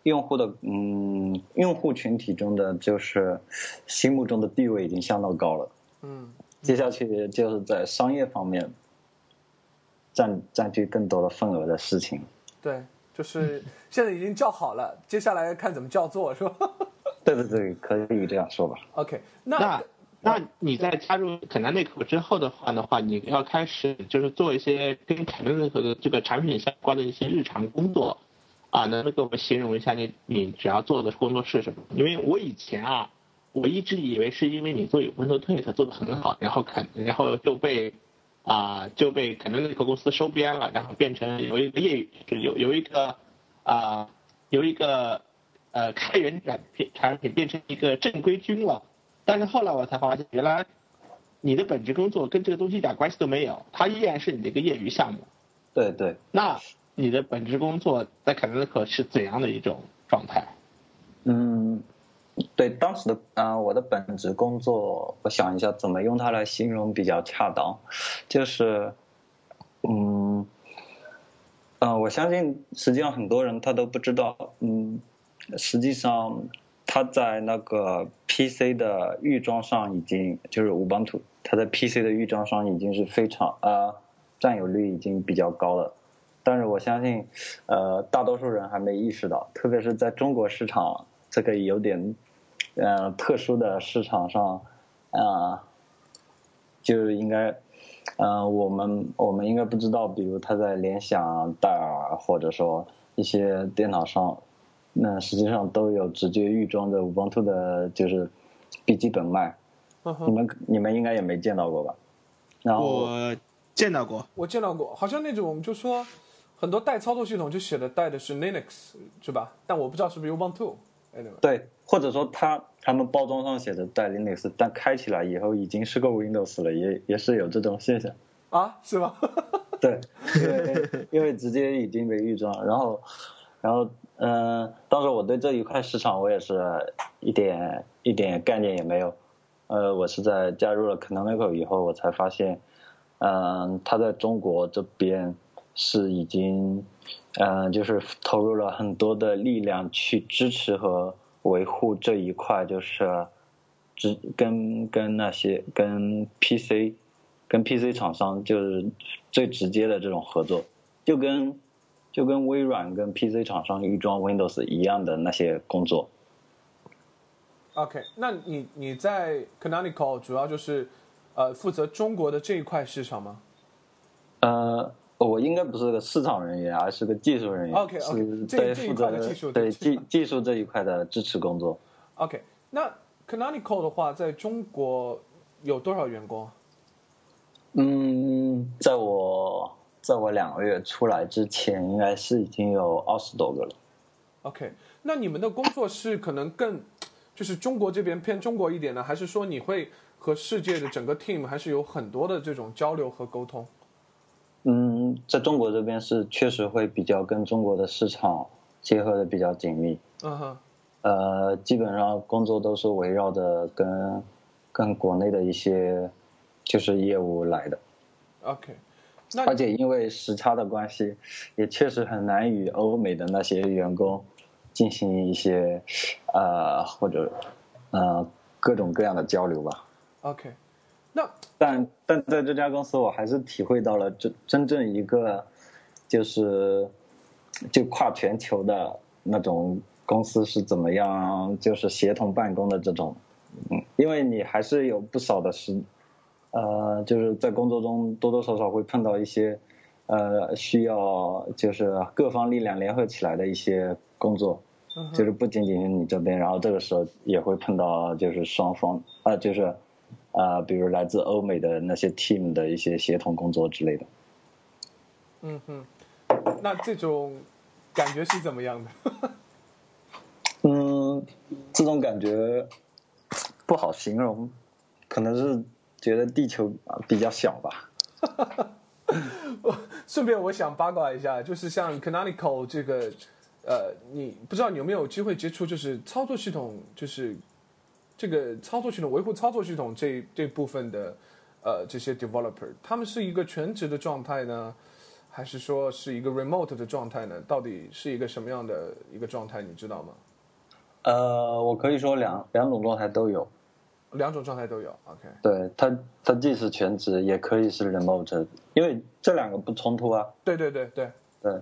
用户的嗯用户群体中的，就是心目中的地位已经相当高了。嗯，接下去就是在商业方面占占据更多的份额的事情。对，就是现在已经叫好了，接下来看怎么叫做，是吧？[laughs] 对对对，可以这样说吧。OK，那那那你在加入肯纳内克之后的话的话，你要开始就是做一些跟肯纳内克的这个产品相关的一些日常工作啊，能不能给我们形容一下你你主要做的工作是什么？因为我以前啊，我一直以为是因为你做有 Windows t w i t 做的很好，然后肯然后就被。啊，就被可能那个公司收编了，然后变成有一个业余，就有有一个啊，有一个呃开源产品产品变成一个正规军了。但是后来我才发现，原来你的本职工作跟这个东西一点关系都没有，它依然是你的一个业余项目。对对。那你的本职工作在肯德克是怎样的一种状态？嗯。对当时的啊，我的本职工作，我想一下怎么用它来形容比较恰当，就是，嗯，嗯，我相信实际上很多人他都不知道，嗯，实际上他在那个 PC 的预装上已经就是五邦图，它在 PC 的预装上已经是非常啊占有率已经比较高了，但是我相信呃大多数人还没意识到，特别是在中国市场这个有点。嗯，特殊的市场上，啊，就应该，嗯，我们我们应该不知道，比如他在联想、戴尔或者说一些电脑上，那实际上都有直接预装的 Ubuntu 的，就是笔记本卖。你们你们应该也没见到过吧？然后我见到过，我见到过，好像那种就说很多带操作系统就写的带的是 Linux 是吧？但我不知道是不是 Ubuntu。对，或者说他他们包装上写着带 Linux，但开起来以后已经是个 Windows 了，也也是有这种现象啊？是吗？[laughs] 对，因为因为直接已经被预装，然后然后嗯，当时我对这一块市场我也是一点一点概念也没有，呃，我是在加入了 Canonical 以后，我才发现，嗯，他在中国这边是已经。嗯，就是投入了很多的力量去支持和维护这一块，就是，只跟跟那些跟 PC，跟 PC 厂商就是最直接的这种合作，就跟就跟微软跟 PC 厂商预装 Windows 一样的那些工作。OK，那你你在 Canonical 主要就是呃负责中国的这一块市场吗？呃，我应该不是个市场人员，而是个技术人员。OK OK，这这一块的技术对技技术这一块的支持工作。OK，那 Canonical 的话，在中国有多少员工？嗯，在我在我两个月出来之前，应该是已经有二十多个了。OK，那你们的工作是可能更。就是中国这边偏中国一点呢，还是说你会和世界的整个 team 还是有很多的这种交流和沟通？嗯，在中国这边是确实会比较跟中国的市场结合的比较紧密。嗯哼。呃，基本上工作都是围绕着跟跟国内的一些就是业务来的。OK。而且因为时差的关系，也确实很难与欧美的那些员工。进行一些，呃，或者，呃，各种各样的交流吧。OK，那但但在这家公司，我还是体会到了真真正一个，就是就跨全球的那种公司是怎么样，就是协同办公的这种。嗯，因为你还是有不少的时，呃，就是在工作中多多少少会碰到一些，呃，需要就是各方力量联合起来的一些工作。就是不仅仅是你这边，然后这个时候也会碰到就是双方啊，就是啊，比如来自欧美的那些 team 的一些协同工作之类的。嗯哼，那这种感觉是怎么样的？[laughs] 嗯，这种感觉不好形容，可能是觉得地球比较小吧。[laughs] 我顺便我想八卦一下，就是像 Canonical 这个。呃，你不知道你有没有机会接触，就是操作系统，就是这个操作系统维护操作系统这这部分的呃这些 developer，他们是一个全职的状态呢，还是说是一个 remote 的状态呢？到底是一个什么样的一个状态？你知道吗？呃，我可以说两两种状态都有，两种状态都有。OK，对他，他既是全职，也可以是 remote，因为这两个不冲突啊。对对对对对。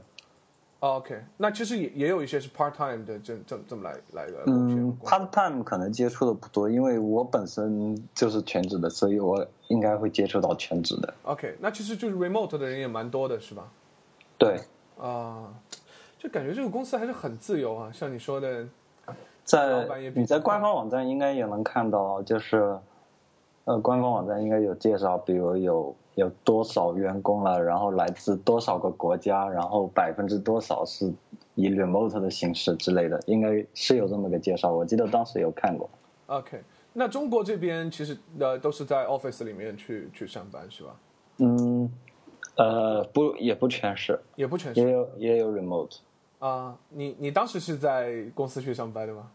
OK，那其实也也有一些是 part time 的，这这这么来来的。嗯，part time 可能接触的不多，因为我本身就是全职的，所以我应该会接触到全职的。OK，那其实就是 remote 的人也蛮多的，是吧？对。啊，就感觉这个公司还是很自由啊，像你说的，在你在官方网站应该也能看到，就是呃，官方网站应该有介绍，比如有。有多少员工了？然后来自多少个国家？然后百分之多少是以 remote 的形式之类的？应该是有这么个介绍。我记得当时有看过。OK，那中国这边其实呃都是在 office 里面去去上班是吧？嗯，呃不也不全是，也不全是，也有也有 remote。啊，你你当时是在公司去上班的吗？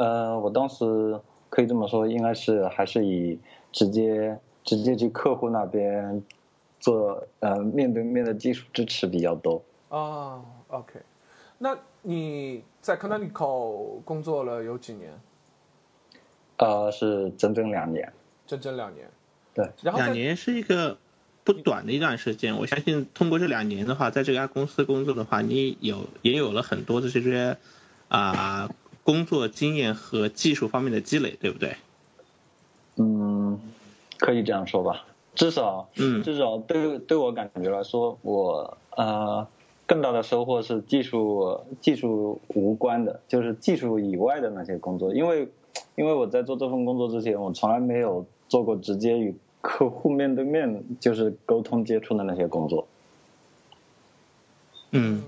呃，我当时可以这么说，应该是还是以直接。直接去客户那边做呃面对面的技术支持比较多啊。OK，那你在 Canonical 工作了有几年？呃，是整整两年。整整两年。对，然后两年是一个不短的一段时间。我相信通过这两年的话，在这家公司工作的话，你有也有了很多的这些啊工作经验和技术方面的积累，对不对？嗯。可以这样说吧，至少，嗯，至少对对我感觉来说，我呃更大的收获是技术技术无关的，就是技术以外的那些工作，因为因为我在做这份工作之前，我从来没有做过直接与客户面对面就是沟通接触的那些工作。嗯，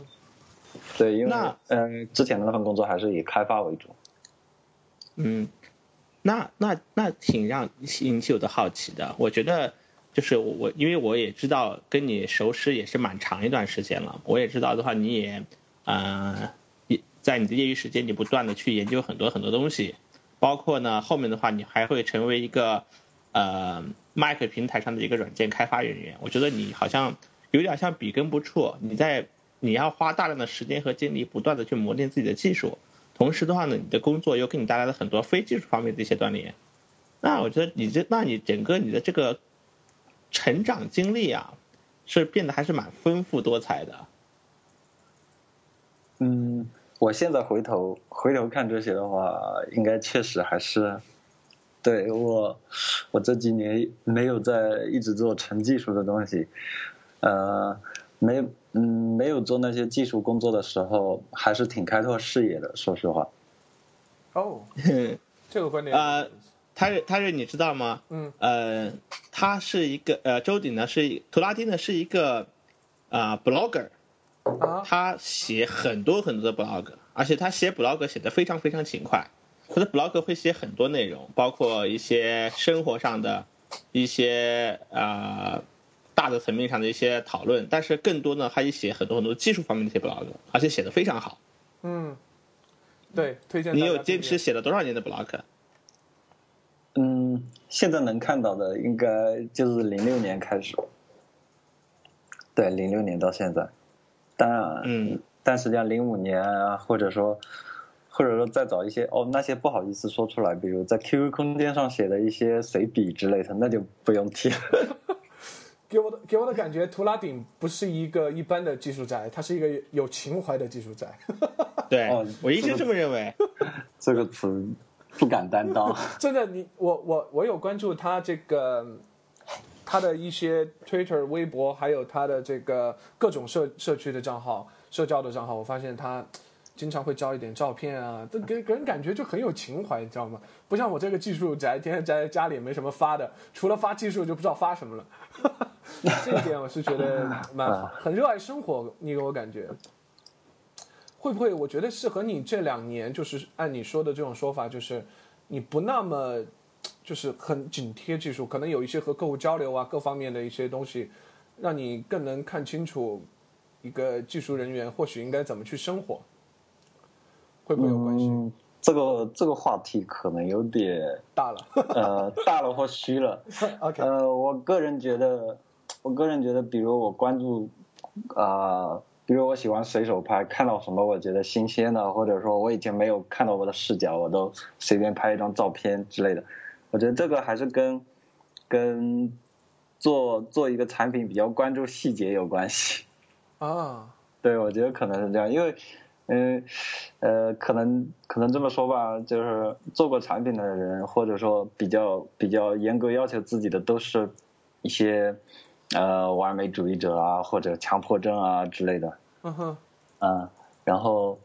对，因为嗯之前的那份工作还是以开发为主。嗯。那那那挺让引起我的好奇的。我觉得就是我，因为我也知道跟你熟识也是蛮长一段时间了。我也知道的话，你也嗯呃，在你的业余时间，你不断的去研究很多很多东西，包括呢后面的话，你还会成为一个呃 Mac 平台上的一个软件开发人员。我觉得你好像有点像笔耕不辍，你在你要花大量的时间和精力，不断的去磨练自己的技术。同时的话呢，你的工作又给你带来了很多非技术方面的一些锻炼，那我觉得你这，那你整个你的这个成长经历啊，是变得还是蛮丰富多彩的。嗯，我现在回头回头看这些的话，应该确实还是，对我我这几年没有在一直做纯技术的东西，呃，没嗯没有做那些技术工作的时候，还是挺开拓视野的，说实话。哦，[laughs] 这个观点啊，他是他是你知道吗？嗯，呃，他是一个呃，周鼎呢是图拉丁呢是一个啊 blogger。啊，他写很多很多的 blog，而且他写 blog 写的非常非常勤快。他的 blog 会写很多内容，包括一些生活上的、一些啊大的层面上的一些讨论。但是更多呢，他也写很多很多技术方面的一些 blog，而且写的非常好。嗯，对，推荐。你有坚持写了多少年的 blog？嗯，现在能看到的应该就是零六年开始。对，零六年到现在。当然，嗯，但实际上零五年啊，或者说，或者说再早一些哦，那些不好意思说出来，比如在 QQ 空间上写的一些随笔之类的，那就不用提了。[laughs] 给我的给我的感觉，图拉顶不是一个一般的技术宅，他是一个有情怀的技术宅。[laughs] 对，我一直这么认为。[laughs] 这个词不敢担当。[laughs] 真的，你我我我有关注他这个。他的一些 Twitter、微博，还有他的这个各种社社区的账号、社交的账号，我发现他经常会交一点照片啊，这给给人感觉就很有情怀，你知道吗？不像我这个技术宅，天天宅在家里没什么发的，除了发技术就不知道发什么了。[laughs] 这一点我是觉得 [laughs] 蛮好很热爱生活，你给我感觉会不会？我觉得是和你这两年，就是按你说的这种说法，就是你不那么。就是很紧贴技术，可能有一些和客户交流啊，各方面的一些东西，让你更能看清楚一个技术人员或许应该怎么去生活，会不会有关系？这个这个话题可能有点 [laughs] 大了，呃，大了或虚了。[laughs] OK，呃，我个人觉得，我个人觉得，比如我关注啊，比如我喜欢随手拍，看到什么我觉得新鲜的，或者说我以前没有看到过的视角，我都随便拍一张照片之类的。我觉得这个还是跟跟做做一个产品比较关注细节有关系啊。对，我觉得可能是这样，因为嗯呃，可能可能这么说吧，就是做过产品的人，或者说比较比较严格要求自己的，都是一些呃完美主义者啊，或者强迫症啊之类的。嗯哼。嗯，然后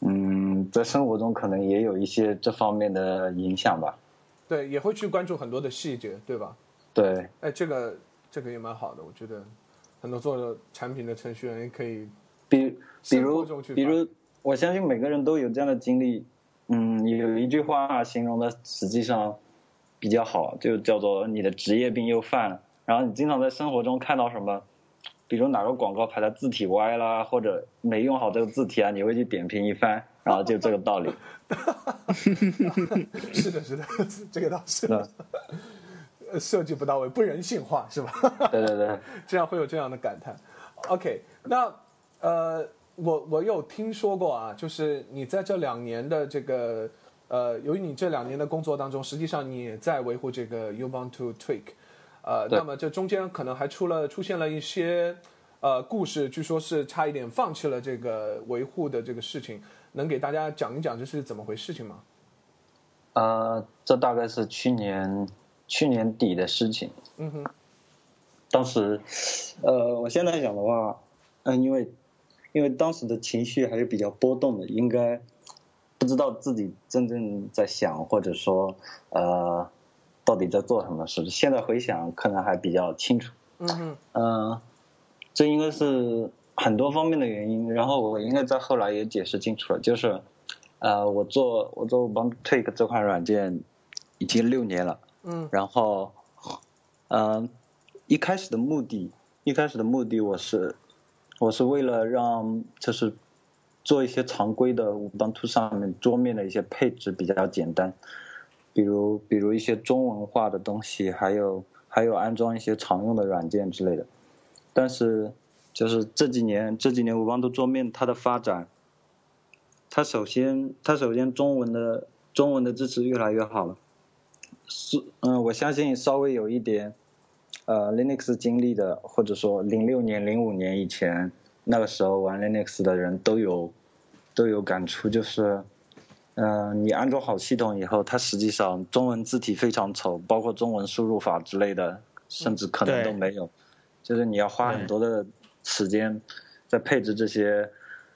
嗯，在生活中可能也有一些这方面的影响吧。对，也会去关注很多的细节，对吧？对。哎，这个这个也蛮好的，我觉得很多做产品的程序员也可以，比比如比如，我相信每个人都有这样的经历。嗯，有一句话形容的实际上比较好，就叫做你的职业病又犯了。然后你经常在生活中看到什么，比如哪个广告牌的字体歪啦，或者没用好这个字体啊，你会去点评一番。然后就这个道理 [laughs] [laughs] 是的，是的，这个倒是，设计不到位，不人性化，是吧？对对对，[laughs] 这样会有这样的感叹。OK，那呃，我我有听说过啊，就是你在这两年的这个呃，由于你这两年的工作当中，实际上你也在维护这个 Ubuntu Tweak，呃，那么这中间可能还出了出现了一些呃故事，据说是差一点放弃了这个维护的这个事情。能给大家讲一讲这是怎么回事情吗？呃，这大概是去年去年底的事情。嗯哼。当时，呃，我现在想的话，嗯，因为因为当时的情绪还是比较波动的，应该不知道自己真正在想，或者说呃，到底在做什么事。现在回想，可能还比较清楚。嗯哼。嗯，这应该是。很多方面的原因，然后我应该在后来也解释清楚了，就是，呃，我做我做帮 Take 这款软件已经六年了，嗯，然后，嗯，一开始的目的，一开始的目的我是，我是为了让就是做一些常规的 Ubuntu 上面桌面的一些配置比较简单，比如比如一些中文化的东西，还有还有安装一些常用的软件之类的，但是。就是这几年，这几年五方都桌面它的发展，它首先，它首先中文的中文的支持越来越好了，是，嗯，我相信稍微有一点，呃 Linux 经历的，或者说零六年、零五年以前那个时候玩 Linux 的人都有都有感触，就是，嗯，你安装好系统以后，它实际上中文字体非常丑，包括中文输入法之类的，甚至可能都没有，就是你要花很多的时间在配置这些，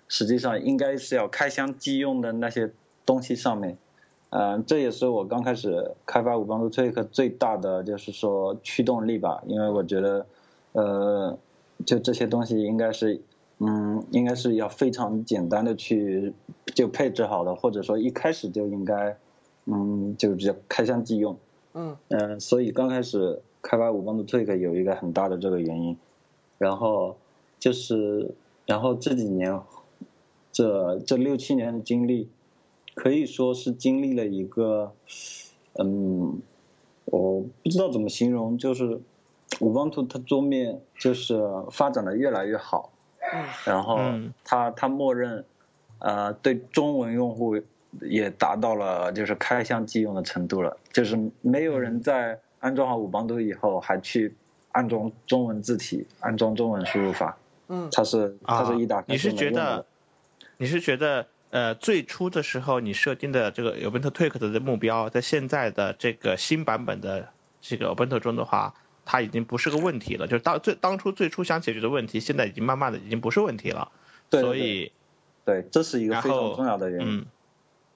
实际上应该是要开箱即用的那些东西上面。嗯，这也是我刚开始开发五帮助 Tweak 最大的就是说驱动力吧，因为我觉得，呃，就这些东西应该是，嗯，应该是要非常简单的去就配置好的，或者说一开始就应该，嗯，就直接开箱即用。嗯。嗯，所以刚开始开发五帮助 Tweak 有一个很大的这个原因，然后就是，然后这几年，这这六七年的经历。可以说是经历了一个，嗯，我不知道怎么形容，就是五方图它桌面就是发展的越来越好，然后它它默认，呃，对中文用户也达到了就是开箱即用的程度了，就是没有人在安装好五方图以后还去安装中文字体、安装中文输入法，嗯，它是它是一打开你是觉得，你是觉得？呃，最初的时候你设定的这个 Ubuntu Tweak 的目标，在现在的这个新版本的这个 Ubuntu 中的话，它已经不是个问题了。就是当最当初最初想解决的问题，现在已经慢慢的已经不是问题了。对，所以，对，这是一个非常重要的原因。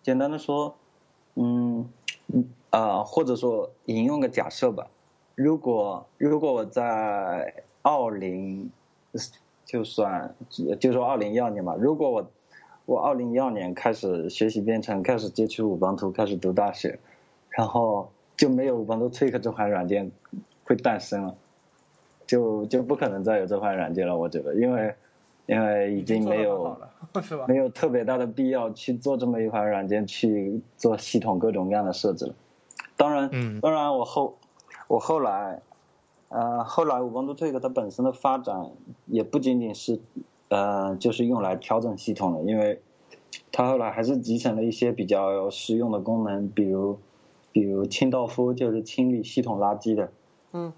简单的说，嗯，啊，或者说引用个假设吧，如果如果我在二零，就算就说二零一二年吧，如果我我二零一二年开始学习编程，开始接触五邦图，开始读大学，然后就没有五邦图 Tweak 这款软件会诞生了，就就不可能再有这款软件了。我觉得，因为因为已经没有 [laughs] 没有特别大的必要去做这么一款软件去做系统各种各样的设置了。当然，当然我后我后来呃后来五邦图 Tweak 它本身的发展也不仅仅是。呃，就是用来调整系统的，因为它后来还是集成了一些比较实用的功能，比如，比如清道夫就是清理系统垃圾的，嗯，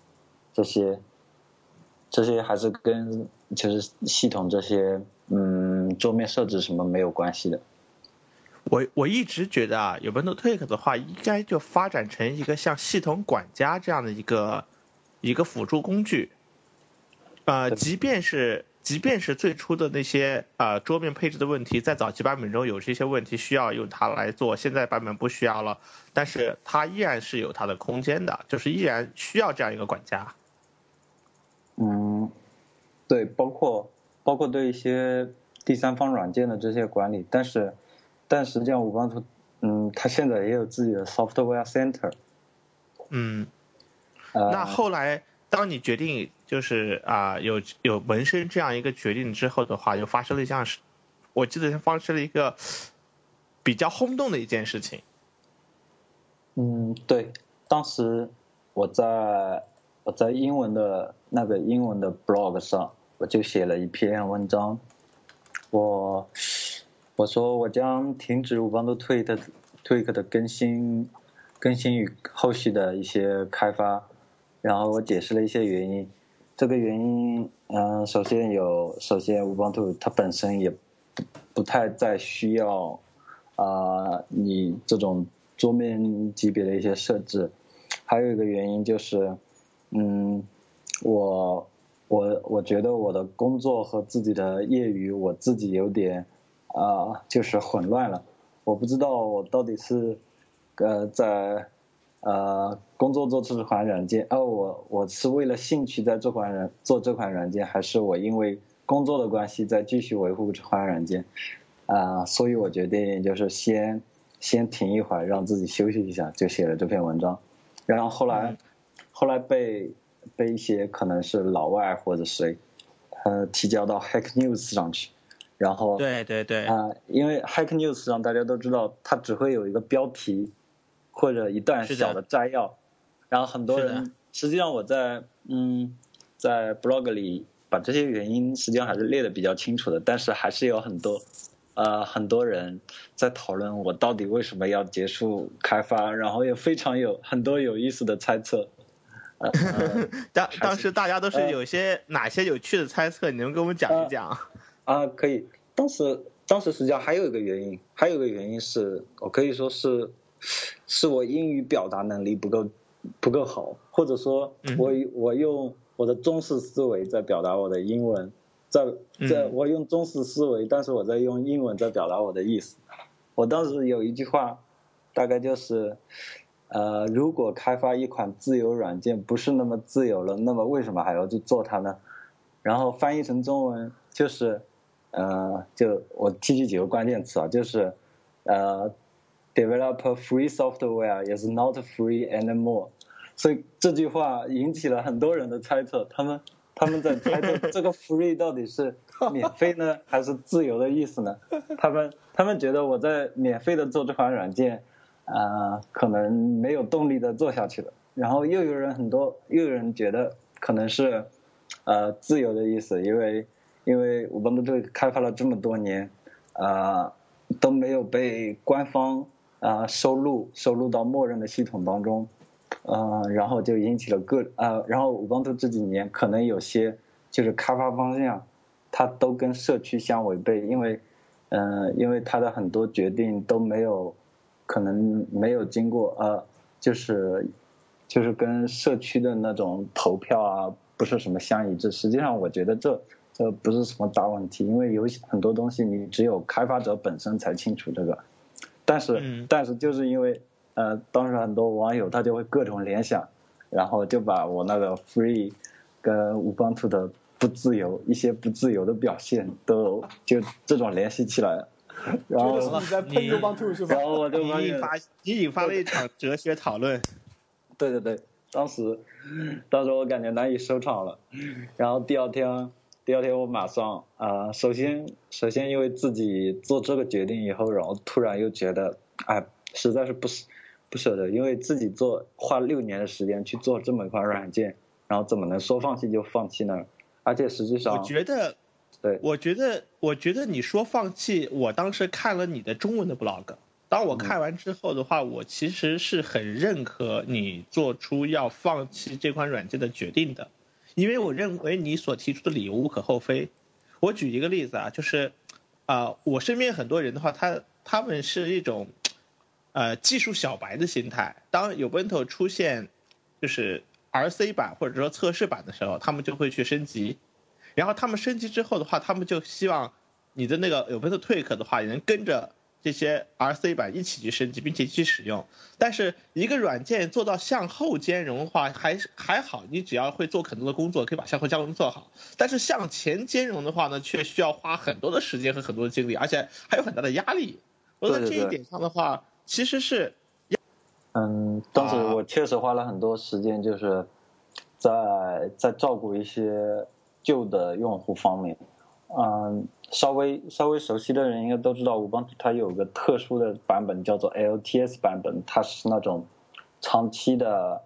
这些，这些还是跟就是系统这些嗯桌面设置什么没有关系的。我我一直觉得啊有 w i n d o w Take 的话，应该就发展成一个像系统管家这样的一个一个辅助工具，呃，即便是。即便是最初的那些呃桌面配置的问题，在早期版本中有这些问题需要用它来做，现在版本不需要了，但是它依然是有它的空间的，就是依然需要这样一个管家。嗯，对，包括包括对一些第三方软件的这些管理，但是但实际上五方图，嗯，它现在也有自己的 software center。嗯，那后来当你决定。就是啊，有有纹身这样一个决定之后的话，又发生了一件事，我记得发生了一个比较轰动的一件事情。嗯，对，当时我在我在英文的那个英文的 blog 上，我就写了一篇文章，我我说我将停止五方的 Tweak Tweak 的更新更新与后续的一些开发，然后我解释了一些原因。这个原因，嗯，首先有，首先五 t 图它本身也不不太再需要啊，你这种桌面级别的一些设置。还有一个原因就是，嗯，我我我觉得我的工作和自己的业余，我自己有点啊，就是混乱了。我不知道我到底是呃在。呃，工作做这款软件，哦，我我是为了兴趣在这款软做这款软件，还是我因为工作的关系在继续维护这款软件？啊，所以我决定就是先先停一会儿，让自己休息一下，就写了这篇文章。然后后来后来被被一些可能是老外或者谁，呃，提交到 Hack News 上去。然后对对对啊，因为 Hack News 上大家都知道，它只会有一个标题。或者一段小的摘要，然后很多人实际上我在嗯在 blog 里把这些原因实际上还是列的比较清楚的，但是还是有很多呃很多人在讨论我到底为什么要结束开发，然后也非常有很多有意思的猜测，[laughs] 当当时大家都是有些哪些有趣的猜测，你能跟我们讲一讲？啊，可以。当时当时实际上还有一个原因，还有一个原因是我可以说是，是我英语表达能力不够不够好，或者说我我用我的中式思维在表达我的英文，在在我用中式思维，但是我在用英文在表达我的意思。我当时有一句话，大概就是。呃，如果开发一款自由软件不是那么自由了，那么为什么还要去做它呢？然后翻译成中文就是，呃，就我提取几个关键词啊，就是，呃，develop free software is not free anymore。所以这句话引起了很多人的猜测，他们他们在猜测这个 free 到底是免费呢，还是自由的意思呢？他们他们觉得我在免费的做这款软件。啊，可能没有动力的做下去了。然后又有人很多，又有人觉得可能是，呃，自由的意思，因为因为我们这开发了这么多年，啊，都没有被官方啊收录收录到默认的系统当中，嗯，然后就引起了各啊，然后我邦图这几年可能有些就是开发方向，它都跟社区相违背，因为嗯，因为它的很多决定都没有。可能没有经过呃，就是，就是跟社区的那种投票啊，不是什么相一致。实际上，我觉得这这不是什么大问题，因为有很多东西你只有开发者本身才清楚这个。但是，但是就是因为呃，当时很多网友他就会各种联想，然后就把我那个 free 跟 Ubuntu 的不自由一些不自由的表现都就这种联系起来。然后你在喷 U 帮 Two 是吧？然后我就你引发你引发了一场哲学讨论。[laughs] 对对对，当时当时我感觉难以收场了。然后第二天第二天我马上啊，首先首先因为自己做这个决定以后，然后突然又觉得哎，实在是不舍不舍得，因为自己做花六年的时间去做这么一款软件，然后怎么能说放弃就放弃呢？而且实际上我觉得。对，我觉得，我觉得你说放弃，我当时看了你的中文的 blog，当我看完之后的话，我其实是很认可你做出要放弃这款软件的决定的，因为我认为你所提出的理由无可厚非。我举一个例子啊，就是，啊，我身边很多人的话，他他们是一种，呃，技术小白的心态，当有 Ubuntu 出现就是 RC 版或者说测试版的时候，他们就会去升级。然后他们升级之后的话，他们就希望你的那个有 Ubuntu Tweak 的话，也能跟着这些 RC 版一起去升级，并且去使用。但是一个软件做到向后兼容的话，还还好，你只要会做很多的工作，可以把向后兼容做好。但是向前兼容的话呢，却需要花很多的时间和很多的精力，而且还有很大的压力。我在这一点上的话，其实是，嗯，当时我确实花了很多时间，就是在在照顾一些。旧的用户方面，嗯，稍微稍微熟悉的人应该都知道，Ubuntu 它有个特殊的版本叫做 LTS 版本，它是那种长期的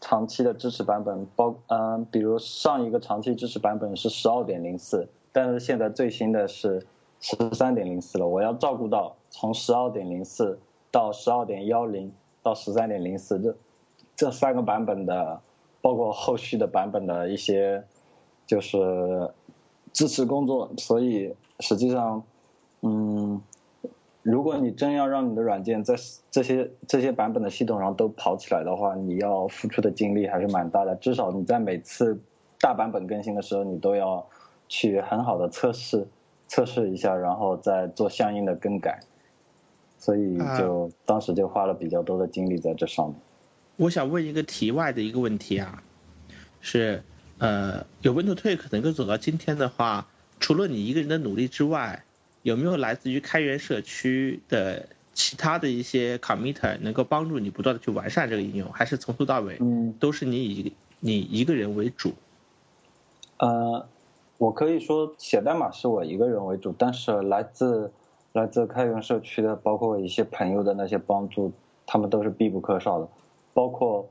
长期的支持版本，包嗯，比如上一个长期支持版本是十二点零四，但是现在最新的是十三点零四了。我要照顾到从十二点零四到十二点幺零到十三点零四这这三个版本的，包括后续的版本的一些。就是支持工作，所以实际上，嗯，如果你真要让你的软件在这些这些版本的系统上都跑起来的话，你要付出的精力还是蛮大的。至少你在每次大版本更新的时候，你都要去很好的测试测试一下，然后再做相应的更改。所以就当时就花了比较多的精力在这上面。我想问一个题外的一个问题啊，是。呃，有 Windows Tweak 能够走到今天的话，除了你一个人的努力之外，有没有来自于开源社区的其他的一些 Committer 能够帮助你不断的去完善这个应用？还是从头到尾，嗯，都是你以你一个人为主？呃，我可以说写代码是我一个人为主，但是来自来自开源社区的，包括一些朋友的那些帮助，他们都是必不可少的，包括。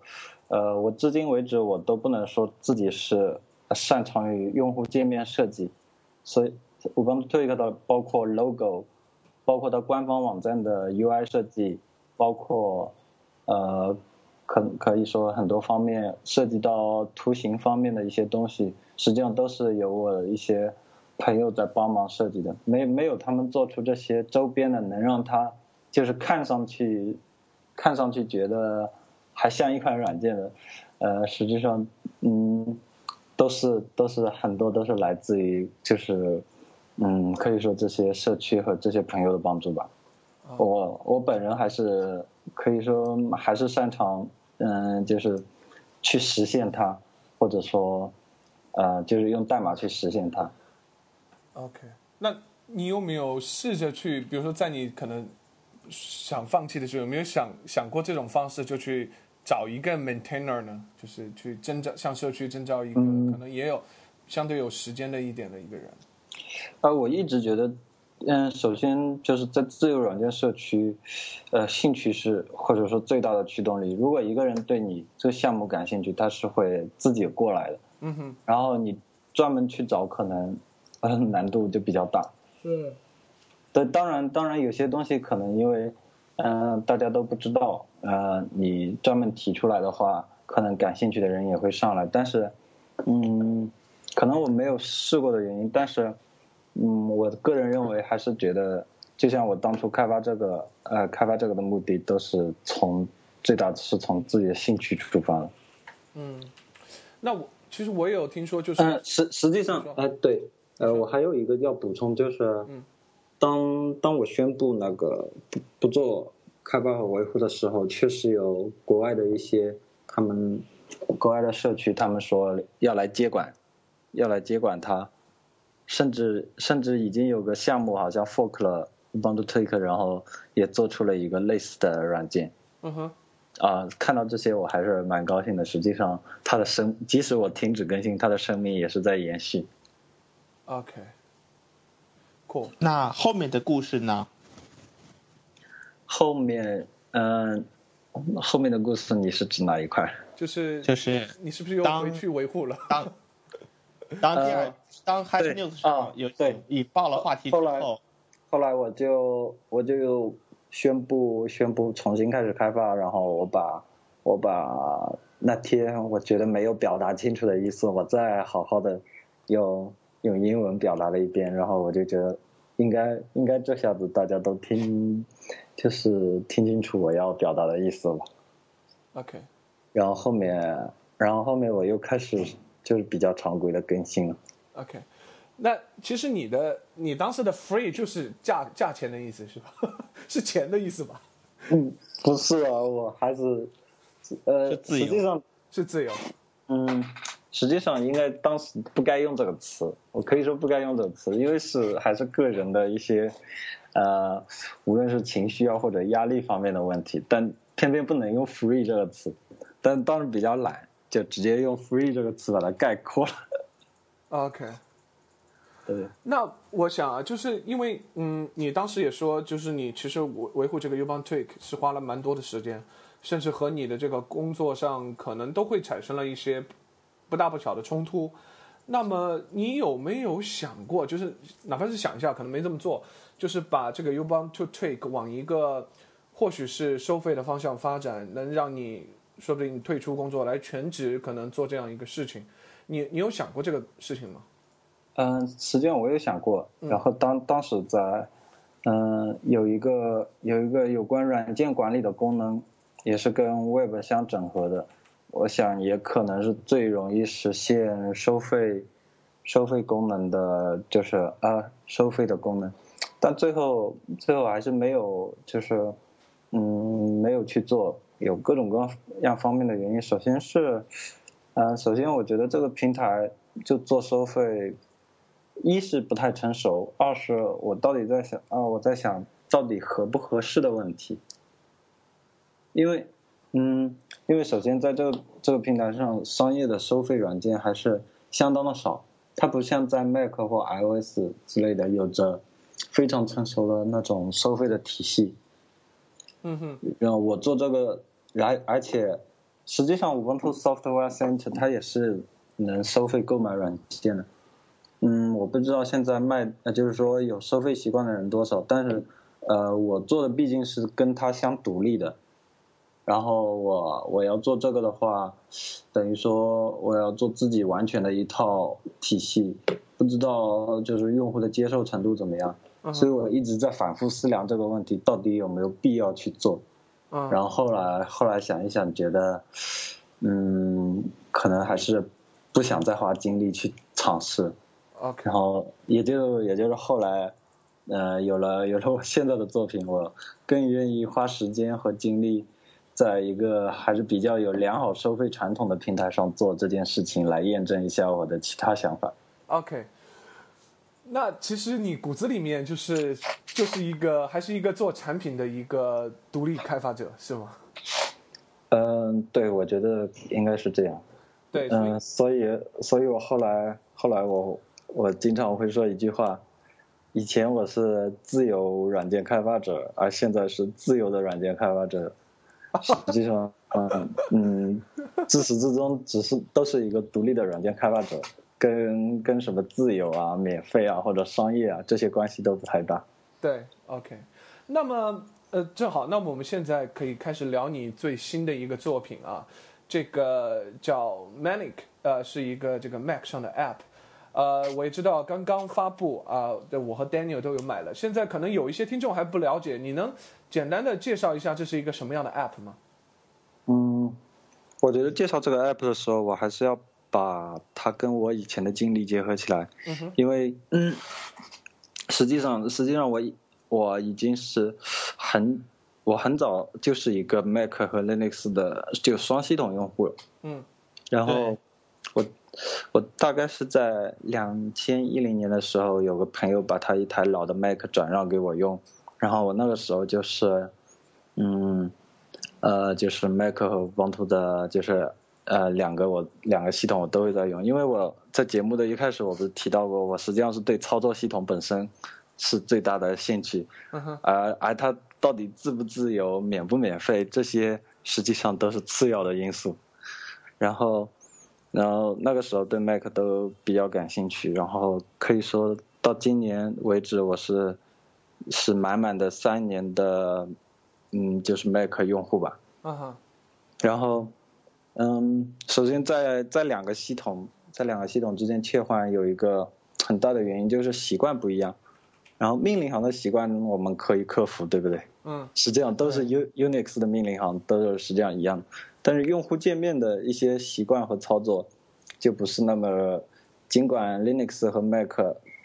呃，我至今为止我都不能说自己是擅长于用户界面设计，所以我刚推一个的包括 logo，包括它官方网站的 UI 设计，包括呃可可以说很多方面涉及到图形方面的一些东西，实际上都是由我一些朋友在帮忙设计的。没没有他们做出这些周边的，能让它就是看上去看上去觉得还像一款软件的，呃，实际上嗯都是都是很多都是来自于就是嗯可以说这些社区和这些朋友的帮助吧。我我本人还是可以说还是擅长。嗯，就是去实现它，或者说，呃，就是用代码去实现它。OK，那你有没有试着去，比如说在你可能想放弃的时候，有没有想想过这种方式，就去找一个 maintainer 呢？就是去征召，向社区征召一个可能也有相对有时间的一点的一个人。呃，我一直觉得。嗯，首先就是在自由软件社区，呃，兴趣是或者说最大的驱动力。如果一个人对你这个项目感兴趣，他是会自己过来的。嗯哼。然后你专门去找，可能难度就比较大。是。对，当然，当然有些东西可能因为，嗯，大家都不知道，呃，你专门提出来的话，可能感兴趣的人也会上来。但是，嗯，可能我没有试过的原因，但是。嗯，我个人认为还是觉得，就像我当初开发这个，呃，开发这个的目的都是从最大是从自己的兴趣出发的。嗯，那我其实我也有听说，就是呃，实实际上，哎，对，呃，我还有一个要补充，就是，当当我宣布那个不不做开发和维护的时候，确实有国外的一些他们国外的社区，他们说要来接管，要来接管它。甚至甚至已经有个项目好像 fork 了 Ubuntu Tweak，然后也做出了一个类似的软件。嗯哼。啊，看到这些我还是蛮高兴的。实际上，它的生即使我停止更新，它的生命也是在延续。OK。Cool。那后面的故事呢？后面，嗯，后面的故事你是指哪一块？就是就是你是不是又回去维护了？当 [laughs] 当第二。当 h a s News 上有对引爆了话题之后，后来我就我就宣布宣布重新开始开发，然后我把我把那天我觉得没有表达清楚的意思，我再好好的用用英文表达了一遍，然后我就觉得应该应该这下子大家都听就是听清楚我要表达的意思了。OK，然后后面然后后面我又开始就是比较常规的更新了。OK，那其实你的你当时的 free 就是价价钱的意思是吧？[laughs] 是钱的意思吧？嗯，不是啊，我还是呃，实际上是自由。嗯，实际上应该当时不该用这个词，我可以说不该用这个词，因为是还是个人的一些呃，无论是情绪啊或者压力方面的问题，但偏偏不能用 free 这个词，但当时比较懒，就直接用 free 这个词把它概括了。OK，[laughs] 对。那我想啊，就是因为嗯，你当时也说，就是你其实维维护这个 Ubuntu Tweak 是花了蛮多的时间，甚至和你的这个工作上可能都会产生了一些不大不小的冲突。那么你有没有想过，就是哪怕是想一下，可能没这么做，就是把这个 Ubuntu Tweak 往一个或许是收费的方向发展，能让你说不定退出工作来全职可能做这样一个事情。你你有想过这个事情吗？嗯，实际上我也想过。然后当当时在，嗯，有一个有一个有关软件管理的功能，也是跟 Web 相整合的。我想也可能是最容易实现收费收费功能的，就是啊收费的功能。但最后最后还是没有，就是嗯没有去做，有各种各样方面的原因。首先是。嗯，首先我觉得这个平台就做收费，一是不太成熟，二是我到底在想啊，我在想到底合不合适的问题。因为，嗯，因为首先在这个这个平台上，商业的收费软件还是相当的少，它不像在 Mac 或 iOS 之类的有着非常成熟的那种收费的体系。嗯哼，然后我做这个，然而且。实际上，Ubuntu Software Center 它也是能收费购买软件的。嗯，我不知道现在卖，呃，就是说有收费习惯的人多少，但是，呃，我做的毕竟是跟它相独立的。然后我我要做这个的话，等于说我要做自己完全的一套体系，不知道就是用户的接受程度怎么样，所以我一直在反复思量这个问题到底有没有必要去做。然后后来后来想一想，觉得嗯，可能还是不想再花精力去尝试。然后也就也就是后来。呃，有了有了我现在的作品，我更愿意花时间和精力，在一个还是比较有良好收费传统的平台上做这件事情，来验证一下我的其他想法。OK，那其实你骨子里面就是就是一个还是一个做产品的一个独立开发者，是吗？嗯，对，我觉得应该是这样。对，嗯，所以所以我后来后来我我经常会说一句话。以前我是自由软件开发者，而现在是自由的软件开发者。实际上，嗯嗯，自始至终只是都是一个独立的软件开发者，跟跟什么自由啊、免费啊或者商业啊这些关系都不太大。对，OK。那么，呃，正好，那么我们现在可以开始聊你最新的一个作品啊，这个叫 Manic，呃，是一个这个 Mac 上的 App。呃，我也知道刚刚发布啊，我和 Daniel 都有买了。现在可能有一些听众还不了解，你能简单的介绍一下这是一个什么样的 App 吗？嗯，我觉得介绍这个 App 的时候，我还是要把它跟我以前的经历结合起来，因为嗯，实际上实际上我我已经是很我很早就是一个 Mac 和 Linux 的就双系统用户。了，嗯，然后我。我大概是在两千一零年的时候，有个朋友把他一台老的 Mac 转让给我用，然后我那个时候就是，嗯，呃，就是 Mac 和 Ubuntu 的，就是呃两个我两个系统我都会在用，因为我在节目的一开始我不是提到过，我实际上是对操作系统本身是最大的兴趣，而而它到底自不自由、免不免费，这些实际上都是次要的因素，然后。然后那个时候对 Mac 都比较感兴趣，然后可以说到今年为止，我是是满满的三年的，嗯，就是 Mac 用户吧。啊哈。然后，嗯，首先在在两个系统在两个系统之间切换有一个很大的原因就是习惯不一样，然后命令行的习惯我们可以克服，对不对？嗯。实际上都是 U Unix 的命令行都是实际上一样的。但是用户界面的一些习惯和操作，就不是那么，尽管 Linux 和 Mac，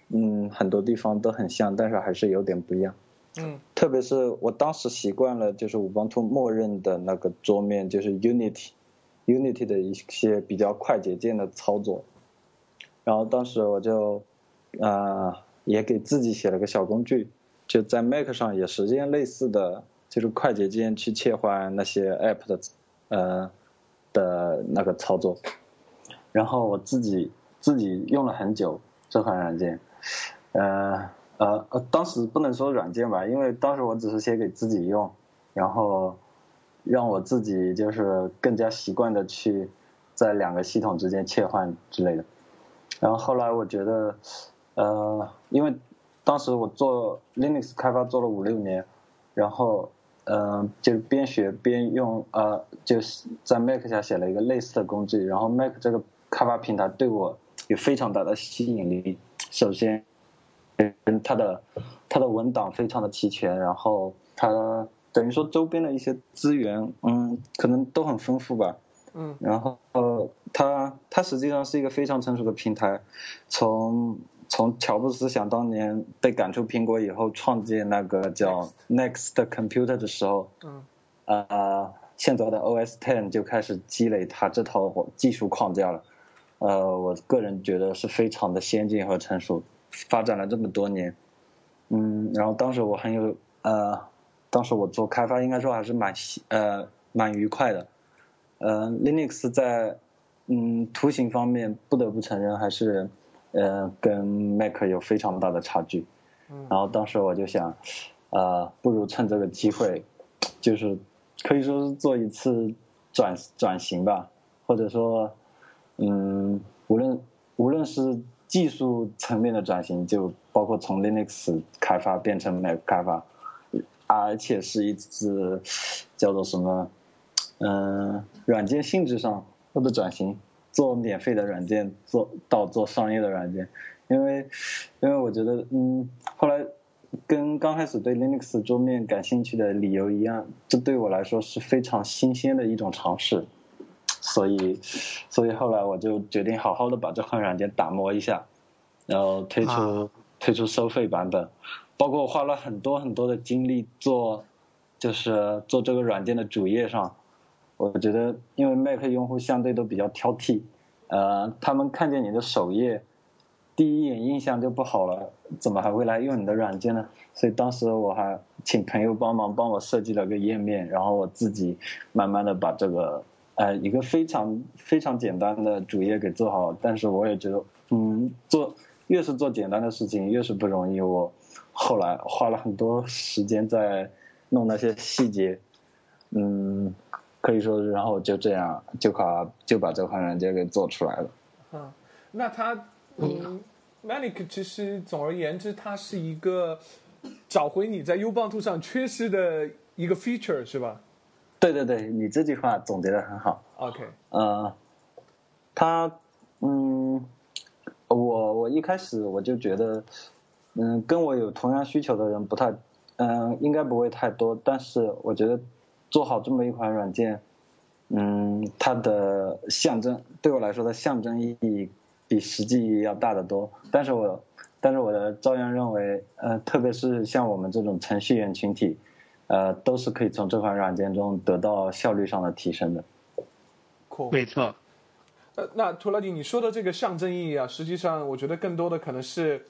嗯，很多地方都很像，但是还是有点不一样。嗯。特别是我当时习惯了，就是 Ubuntu 默认的那个桌面，就是 Unity，Unity 的一些比较快捷键的操作。然后当时我就，呃，也给自己写了个小工具，就在 Mac 上也实现类似的，就是快捷键去切换那些 App 的。呃的那个操作，然后我自己自己用了很久这款软件，呃呃呃，当时不能说软件吧，因为当时我只是写给自己用，然后让我自己就是更加习惯的去在两个系统之间切换之类的，然后后来我觉得，呃，因为当时我做 Linux 开发做了五六年，然后。嗯，就边学边用，呃，就是在 Mac 下写了一个类似的工具，然后 Mac 这个开发平台对我有非常大的吸引力。首先，嗯，它的它的文档非常的齐全，然后它等于说周边的一些资源，嗯，可能都很丰富吧。嗯。然后，它它实际上是一个非常成熟的平台，从。从乔布斯想当年被赶出苹果以后，创建那个叫 Next Computer 的时候，嗯，呃，现在的 OS Ten 就开始积累它这套技术框架了。呃，我个人觉得是非常的先进和成熟，发展了这么多年。嗯，然后当时我很有呃，当时我做开发应该说还是蛮呃蛮愉快的。呃，Linux 在嗯图形方面不得不承认还是。呃，跟 Mac 有非常大的差距，然后当时我就想，呃，不如趁这个机会，就是可以说是做一次转转型吧，或者说，嗯，无论无论是技术层面的转型，就包括从 Linux 开发变成 Mac 开发，而且是一次叫做什么，嗯，软件性质上的转型，做免费的软件，做到做商业的软件，因为，因为我觉得，嗯，后来跟刚开始对 Linux 桌面感兴趣的理由一样，这对我来说是非常新鲜的一种尝试，所以，所以后来我就决定好好的把这款软件打磨一下，然后推出推出收费版本，包括我花了很多很多的精力做，就是做这个软件的主页上。我觉得，因为 Mac 用户相对都比较挑剔，呃，他们看见你的首页，第一眼印象就不好了，怎么还会来用你的软件呢？所以当时我还请朋友帮忙帮我设计了个页面，然后我自己慢慢的把这个，呃，一个非常非常简单的主页给做好。但是我也觉得，嗯，做越是做简单的事情越是不容易。我后来花了很多时间在弄那些细节，嗯。可以说，然后就这样就把就把这款软件给做出来了。嗯，那它嗯，Manic 其实总而言之，它是一个找回你在 Ubuntu 上缺失的一个 feature，是吧？对对对，你这句话总结的很好。OK，呃，他嗯，我我一开始我就觉得，嗯，跟我有同样需求的人不太，嗯，应该不会太多，但是我觉得。做好这么一款软件，嗯，它的象征对我来说的象征意义比实际意义要大得多。但是我，但是我的照样认为，呃，特别是像我们这种程序员群体，呃，都是可以从这款软件中得到效率上的提升的。没错。呃，那图拉迪，你说的这个象征意义啊，实际上我觉得更多的可能是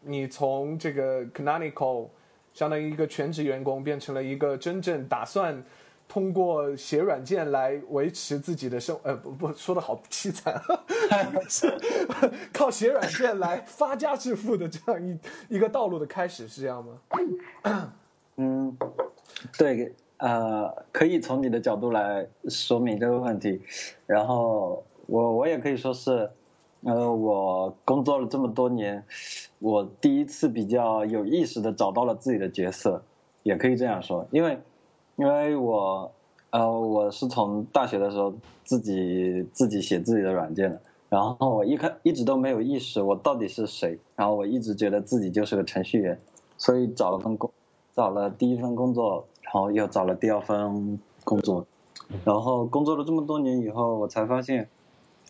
你从这个 Canonical。相当于一个全职员工变成了一个真正打算通过写软件来维持自己的生，呃，不不说的好凄惨，是靠写软件来发家致富的这样一一个道路的开始，是这样吗？嗯，对，呃，可以从你的角度来说明这个问题，然后我我也可以说是。呃，我工作了这么多年，我第一次比较有意识的找到了自己的角色，也可以这样说，因为，因为我，呃，我是从大学的时候自己自己写自己的软件的，然后我一开一直都没有意识我到底是谁，然后我一直觉得自己就是个程序员，所以找了份工，找了第一份工作，然后又找了第二份工作，然后工作了这么多年以后，我才发现。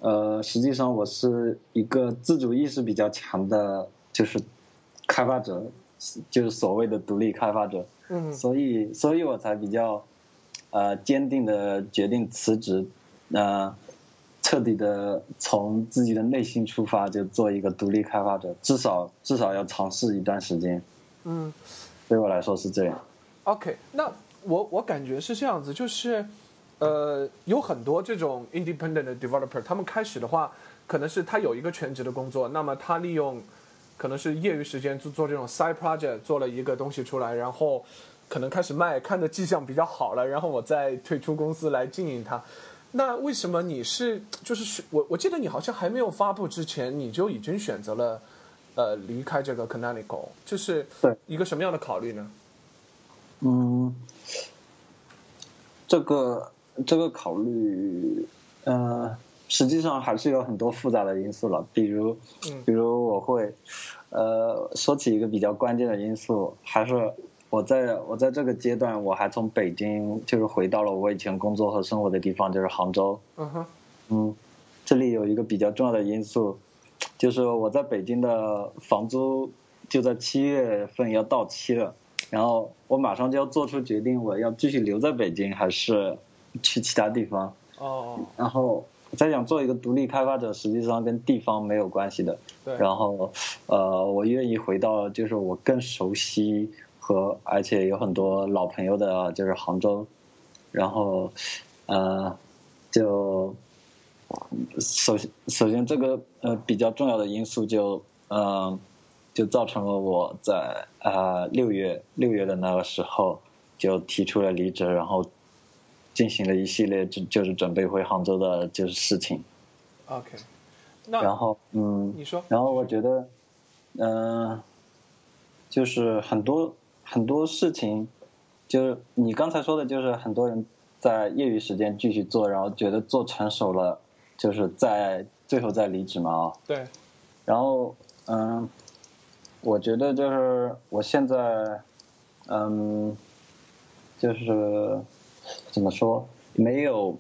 呃，实际上我是一个自主意识比较强的，就是开发者，就是所谓的独立开发者。嗯。所以，所以我才比较呃坚定的决定辞职，呃，彻底的从自己的内心出发，就做一个独立开发者，至少至少要尝试一段时间。嗯。对我来说是这样。OK，那我我感觉是这样子，就是。呃，有很多这种 independent developer，他们开始的话，可能是他有一个全职的工作，那么他利用可能是业余时间做做这种 side project，做了一个东西出来，然后可能开始卖，看的迹象比较好了，然后我再退出公司来经营它。那为什么你是就是我我记得你好像还没有发布之前，你就已经选择了呃离开这个 Canonical，这是一个什么样的考虑呢？嗯，这个。这个考虑，呃，实际上还是有很多复杂的因素了。比如，比如我会，呃，说起一个比较关键的因素，还是我在我在这个阶段，我还从北京就是回到了我以前工作和生活的地方，就是杭州。嗯哼，嗯，这里有一个比较重要的因素，就是我在北京的房租就在七月份要到期了，然后我马上就要做出决定，我要继续留在北京还是。去其他地方哦，然后再想做一个独立开发者，实际上跟地方没有关系的。对，然后呃，我愿意回到就是我更熟悉和而且有很多老朋友的，就是杭州。然后呃，就首先首先这个呃比较重要的因素就嗯就造成了我在啊六月六月的那个时候就提出了离职，然后。进行了一系列就就是准备回杭州的就是事情，OK，然后嗯，你说，然后我觉得，嗯，就是很多很多事情，就是你刚才说的，就是很多人在业余时间继续做，然后觉得做成熟了，就是在最后再离职嘛啊。对。然后嗯，我觉得就是我现在嗯，就是怎么说没有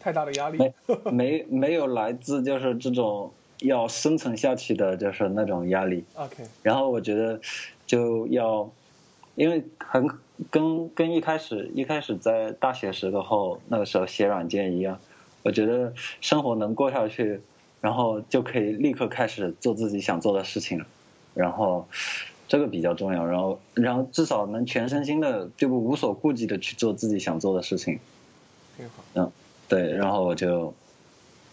太大的压力，[laughs] 没没没有来自就是这种要生存下去的就是那种压力。OK，然后我觉得就要，因为很跟跟一开始一开始在大学时候那个时候写软件一样，我觉得生活能过下去，然后就可以立刻开始做自己想做的事情了，然后这个比较重要，然后然后至少能全身心的就不无所顾忌的去做自己想做的事情，挺好。嗯，对，然后我就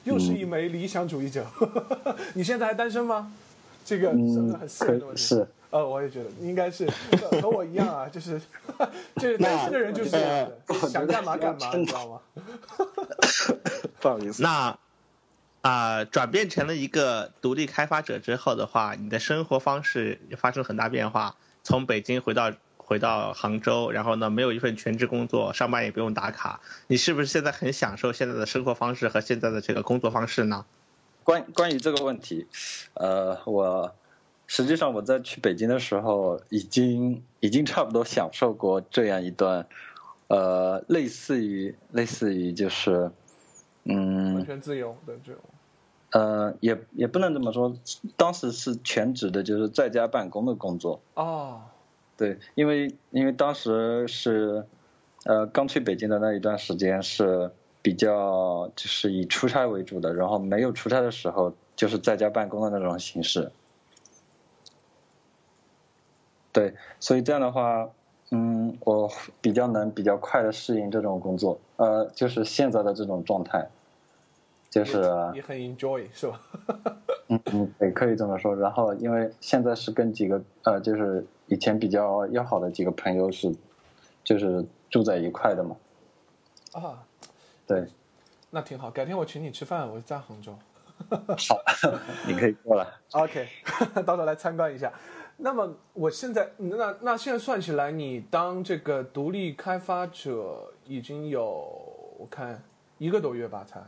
又是一枚理想主义者。[laughs] 你现在还单身吗？这个是嗯个很私人的问题。是。呃，我也觉得应该是和和我一样啊，就是 [laughs] 就是单身的人就是这样的，[laughs] 想干嘛干嘛，你知道吗？[laughs] 不好意思，那啊、转变成了一个独立开发者之后的话，你的生活方式也发生很大变化。从北京回到回到杭州，然后呢，没有一份全职工作，上班也不用打卡。你是不是现在很享受现在的生活方式和现在的这个工作方式呢？关关于这个问题，呃，我实际上我在去北京的时候，已经已经差不多享受过这样一段，呃，类似于类似于就是，嗯完嗯全自由的这种。呃，也也不能这么说，当时是全职的，就是在家办公的工作。哦，对，因为因为当时是，呃，刚去北京的那一段时间是比较就是以出差为主的，然后没有出差的时候就是在家办公的那种形式。对，所以这样的话，嗯，我比较能比较快的适应这种工作，呃，就是现在的这种状态，就是也很 enjoy 是吧？[laughs] 嗯嗯，对，可以这么说。然后，因为现在是跟几个呃，就是以前比较要好的几个朋友是，就是住在一块的嘛。啊，对，那挺好。改天我请你吃饭，我在杭州。好，[laughs] 你可以过来。[laughs] OK，到时候来参观一下。那么我现在，那那现在算起来，你当这个独立开发者已经有我看一个多月吧，才。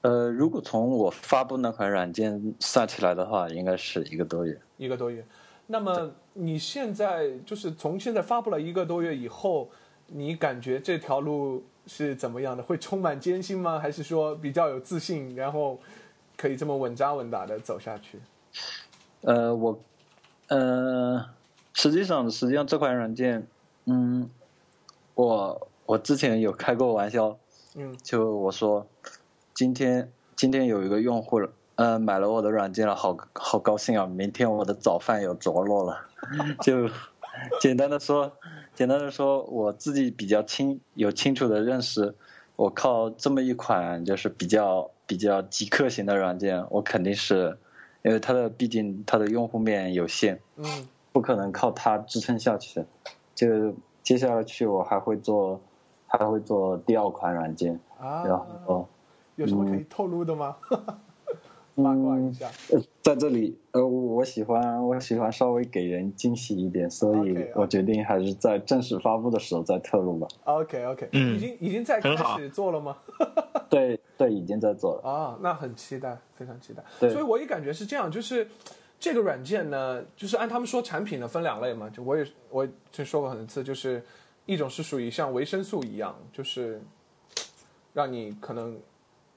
呃，如果从我发布那款软件算起来的话，应该是一个多月。一个多月。那么你现在就是从现在发布了一个多月以后，你感觉这条路是怎么样的？会充满艰辛吗？还是说比较有自信，然后可以这么稳扎稳打的走下去？呃，我，呃，实际上，实际上这款软件，嗯，我我之前有开过玩笑，嗯，就我说，今天今天有一个用户，呃，买了我的软件了，好好高兴啊！明天我的早饭有着落了，[laughs] 就简单的说，简单的说，我自己比较清有清楚的认识，我靠这么一款就是比较比较极客型的软件，我肯定是，因为它的毕竟它的用户面有限，嗯不可能靠它支撑下去。就接下去我还会做，还会做第二款软件，啊，然后。有什么可以透露的吗？[laughs] 八卦一下。呃，在这里，呃，我喜欢我喜欢稍微给人惊喜一点，所以我决定还是在正式发布的时候再透露吧。OK OK，嗯已经已经在开始做了吗？[laughs] 对对，已经在做了。啊，那很期待，非常期待。对所以我也感觉是这样，就是这个软件呢，就是按他们说产品呢分两类嘛，就我也我就说过很多次，就是一种是属于像维生素一样，就是让你可能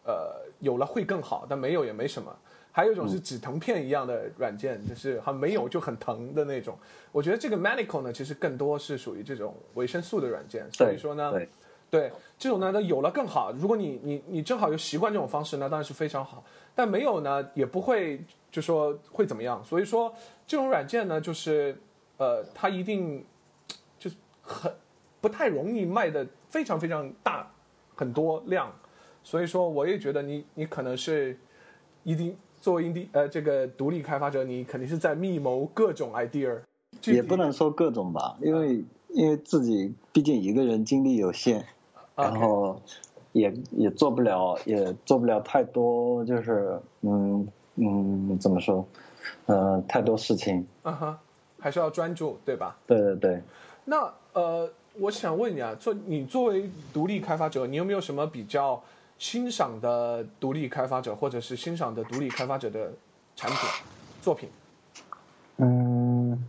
呃有了会更好，但没有也没什么。还有一种是止疼片一样的软件，就是还没有就很疼的那种。我觉得这个 Medical 呢，其实更多是属于这种维生素的软件，所以说呢，对对这种呢，它有了更好。如果你你你正好又习惯这种方式，那当然是非常好。但没有呢，也不会就说会怎么样。所以说这种软件呢，就是呃，它一定就是很不太容易卖的非常非常大很多量。所以说，我也觉得你你可能是一定作为 indie 呃这个独立开发者，你肯定是在密谋各种 idea。也不能说各种吧，因为因为自己毕竟一个人精力有限，然后也也做不了，也做不了太多，就是嗯嗯，怎么说？呃，太多事情。嗯哼，还是要专注，对吧？对对对，那呃，我想问你啊，做你作为独立开发者，你有没有什么比较欣赏的独立开发者，或者是欣赏的独立开发者的产品作品？嗯，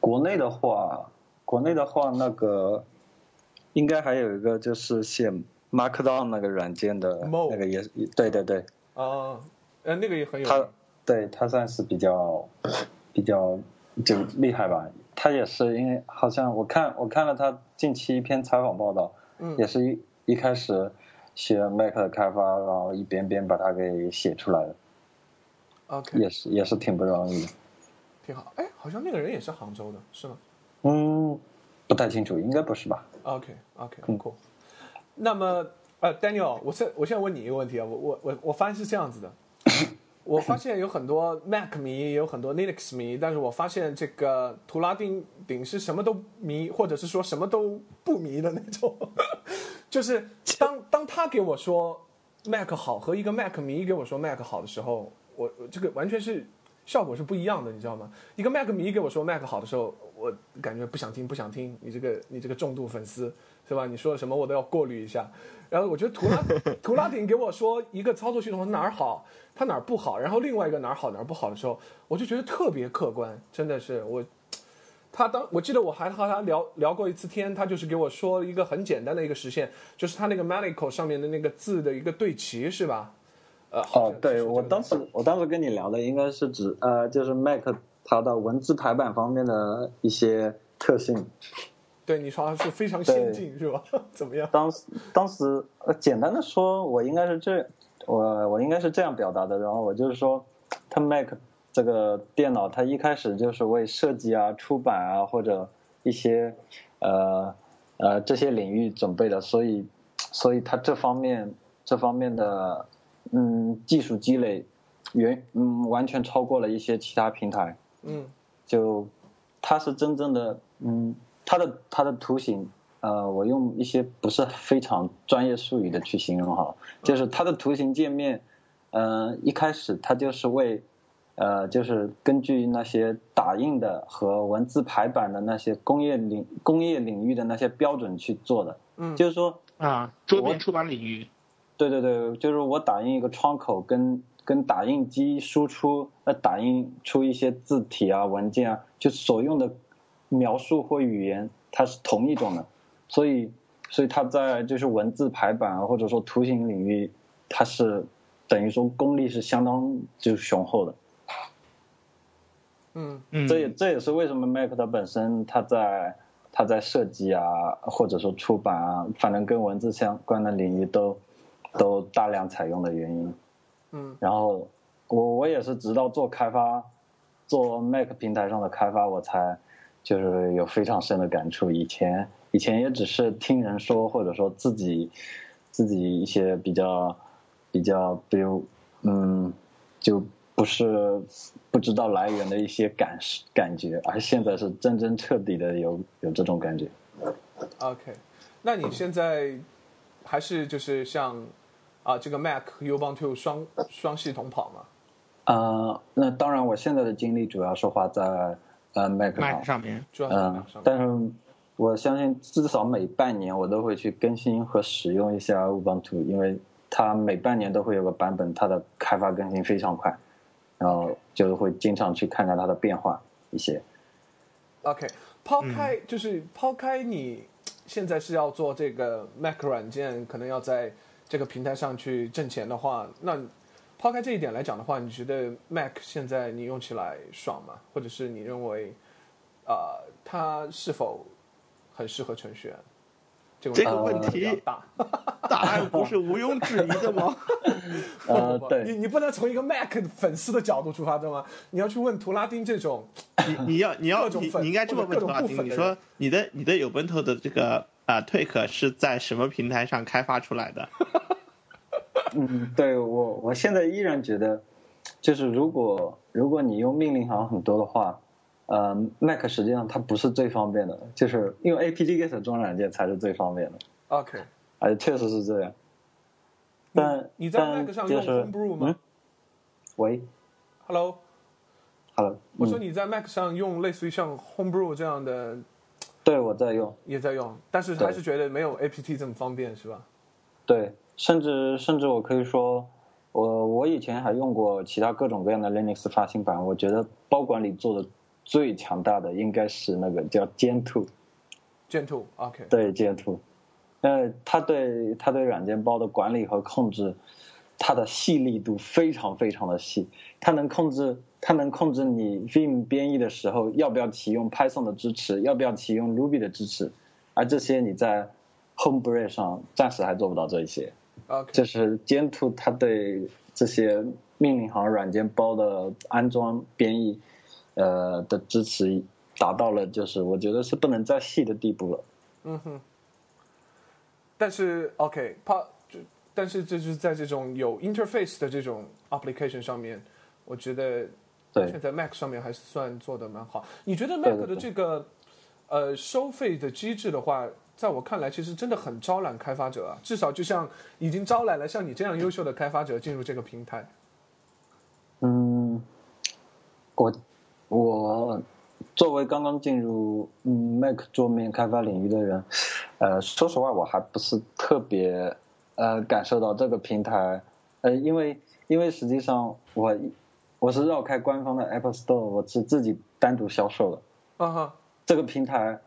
国内的话，国内的话，那个应该还有一个就是写 Markdown 那个软件的那个也是，对对对，啊，呃，那个也很有他对他算是比较比较就厉害吧。他也是因为好像我看我看了他近期一篇采访报道，嗯也是一一开始学 Mac 的开发，然后一遍遍把它给写出来的，OK，也是也是挺不容易的。挺好。哎，好像那个人也是杭州的，是吗嗯，不太清楚，应该不是吧？？OK OK，很酷。那么呃，Daniel，我现我现在问你一个问题啊，我我我我发现是这样子的，我发现有很多 Mac 迷，也有很多 Linux 迷，但是我发现这个图拉丁顶是什么都迷，或者是说什么都不迷的那种。就是当当他给我说 Mac 好和一个 Mac 迷给我说 Mac 好的时候，我我这个完全是效果是不一样的，你知道吗？一个 Mac 迷给我说 Mac 好的时候，我感觉不想听，不想听，你这个你这个重度粉丝是吧？你说什么我都要过滤一下。然后我觉得图拉 [laughs] 图拉顶给我说一个操作系统哪儿好，它哪儿不好，然后另外一个哪儿好哪儿不好的时候，我就觉得特别客观，真的是我。他当我记得我还和他聊聊过一次天，他就是给我说一个很简单的一个实现，就是他那个 Malico 上面的那个字的一个对齐，是吧？呃，哦对我当时我当时跟你聊的应该是指呃，就是 Mac 它的文字排版方面的一些特性。对你说它是非常先进，是吧？[laughs] 怎么样？当时当时呃，简单的说，我应该是这我我应该是这样表达的。然后我就是说，它 Mac 这个电脑，它一开始就是为设计啊、出版啊或者一些呃呃这些领域准备的，所以所以它这方面这方面的嗯技术积累远嗯完全超过了一些其他平台。嗯就它是真正的，嗯，它的它的图形，呃，我用一些不是非常专业术语的去形容哈，就是它的图形界面，呃，一开始它就是为，呃，就是根据那些打印的和文字排版的那些工业领工业领域的那些标准去做的，嗯，就是说，啊，桌面出版领域，对对对，就是我打印一个窗口跟跟打印机输出，呃，打印出一些字体啊、文件啊，就所用的描述或语言，它是同一种的，所以所以它在就是文字排版啊，或者说图形领域，它是等于说功力是相当就是雄厚的。嗯嗯，这也这也是为什么 Mac 它本身它在它在设计啊，或者说出版啊，反正跟文字相关的领域都都大量采用的原因。嗯然后我我也是直到做开发，做 Mac 平台上的开发，我才就是有非常深的感触。以前以前也只是听人说，或者说自己自己一些比较比较，比如嗯，就不是不知道来源的一些感感觉，而现在是真真彻底的有有这种感觉。，OK，那你现在还是就是像啊这个 Mac Ubuntu 双双系统跑吗？啊、那当然，我现在的精力主要是花在呃 Mac 上 Mac。上面，主要是在嗯。但是我相信至少每半年我都会去更新和使用一下 Ubuntu，因为它每半年都会有个版本，它的开发更新非常快，然后就是会经常去看看它的变化一些。OK，抛开、就是抛开你现在是要做这个 Mac 软件，可能要在这个平台上去挣钱的话，那抛开这一点来讲的话，你觉得 Mac 现在你用起来爽吗？或者是你认为，呃，它是否很适合程序员？这个这个问题大。[laughs] 答案不是毋庸置疑的吗？[laughs] 呃，对，你你不能从一个 Mac 粉丝的角度出发，对吗？你要去问图拉丁这种，你你要你要你你应该这么问图拉丁，你说你的你的 Ubuntu 的这个啊 Tweak 是在什么平台上开发出来的？[laughs] 嗯，对我我现在依然觉得，就是如果如果你用命令行很多的话，呃，Mac 实际上它不是最方便的，就是因为 APG-Get 装软件才是最方便的，OK，哎确实是这样。但你在 Mac 上用 Homebrew 吗？嗯喂。Hello，，Hello，嗯我说你在 Mac 上用类似于像 Homebrew 这样的对，我在用，也在用，但是还是觉得没有 APT 这么方便，是吧？对，甚至甚至我可以说，我我以前还用过其他各种各样的 Linux 发行版，我觉得包管理做的最强大的应该是那个叫 Gentoo。Gentoo，OK。对，Gentoo，呃，它对它对软件包的管理和控制，它的细腻度非常非常的细，它能控制。它能控制你 Vim 编译的时候要不要启用 Python 的支持，要不要启用 Ruby 的支持，而这些你在 Homebrew 上暂时还做不到这一些。OK，就是 Gentoo 它对这些命令行软件包的安装编译，呃的支持达到了就是我觉得是不能再细的地步了。嗯哼。但是 OK，怕就但是这就是在这种有 interface 的这种 application 上面，我觉得。现在 Mac 上面还是算做的蛮好。你觉得 Mac 的这个呃收费的机制的话，在我看来其实真的很招揽开发者啊。至少就像已经招揽了像你这样优秀的开发者进入这个平台。嗯，我我作为刚刚进入嗯 Mac 桌面开发领域的人，呃，说实话我还不是特别呃感受到这个平台，呃，因为因为实际上我。我是绕开官方的 Apple Store，我是自己单独销售的。啊哈，这个平台，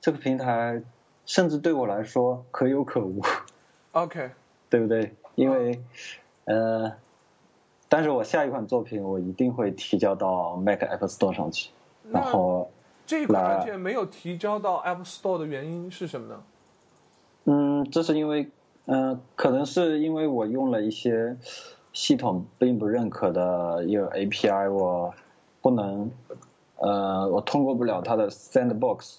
这个平台，甚至对我来说可有可无。OK，对不对？因为，呃，但是我下一款作品我一定会提交到 Mac Apple Store 上去。然后，这一款软件没有提交到 Apple Store 的原因是什么呢？嗯，这是因为，嗯，可能是因为我用了一些。系统并不认可的一个 API，我不能，呃，我通过不了它的 Sandbox，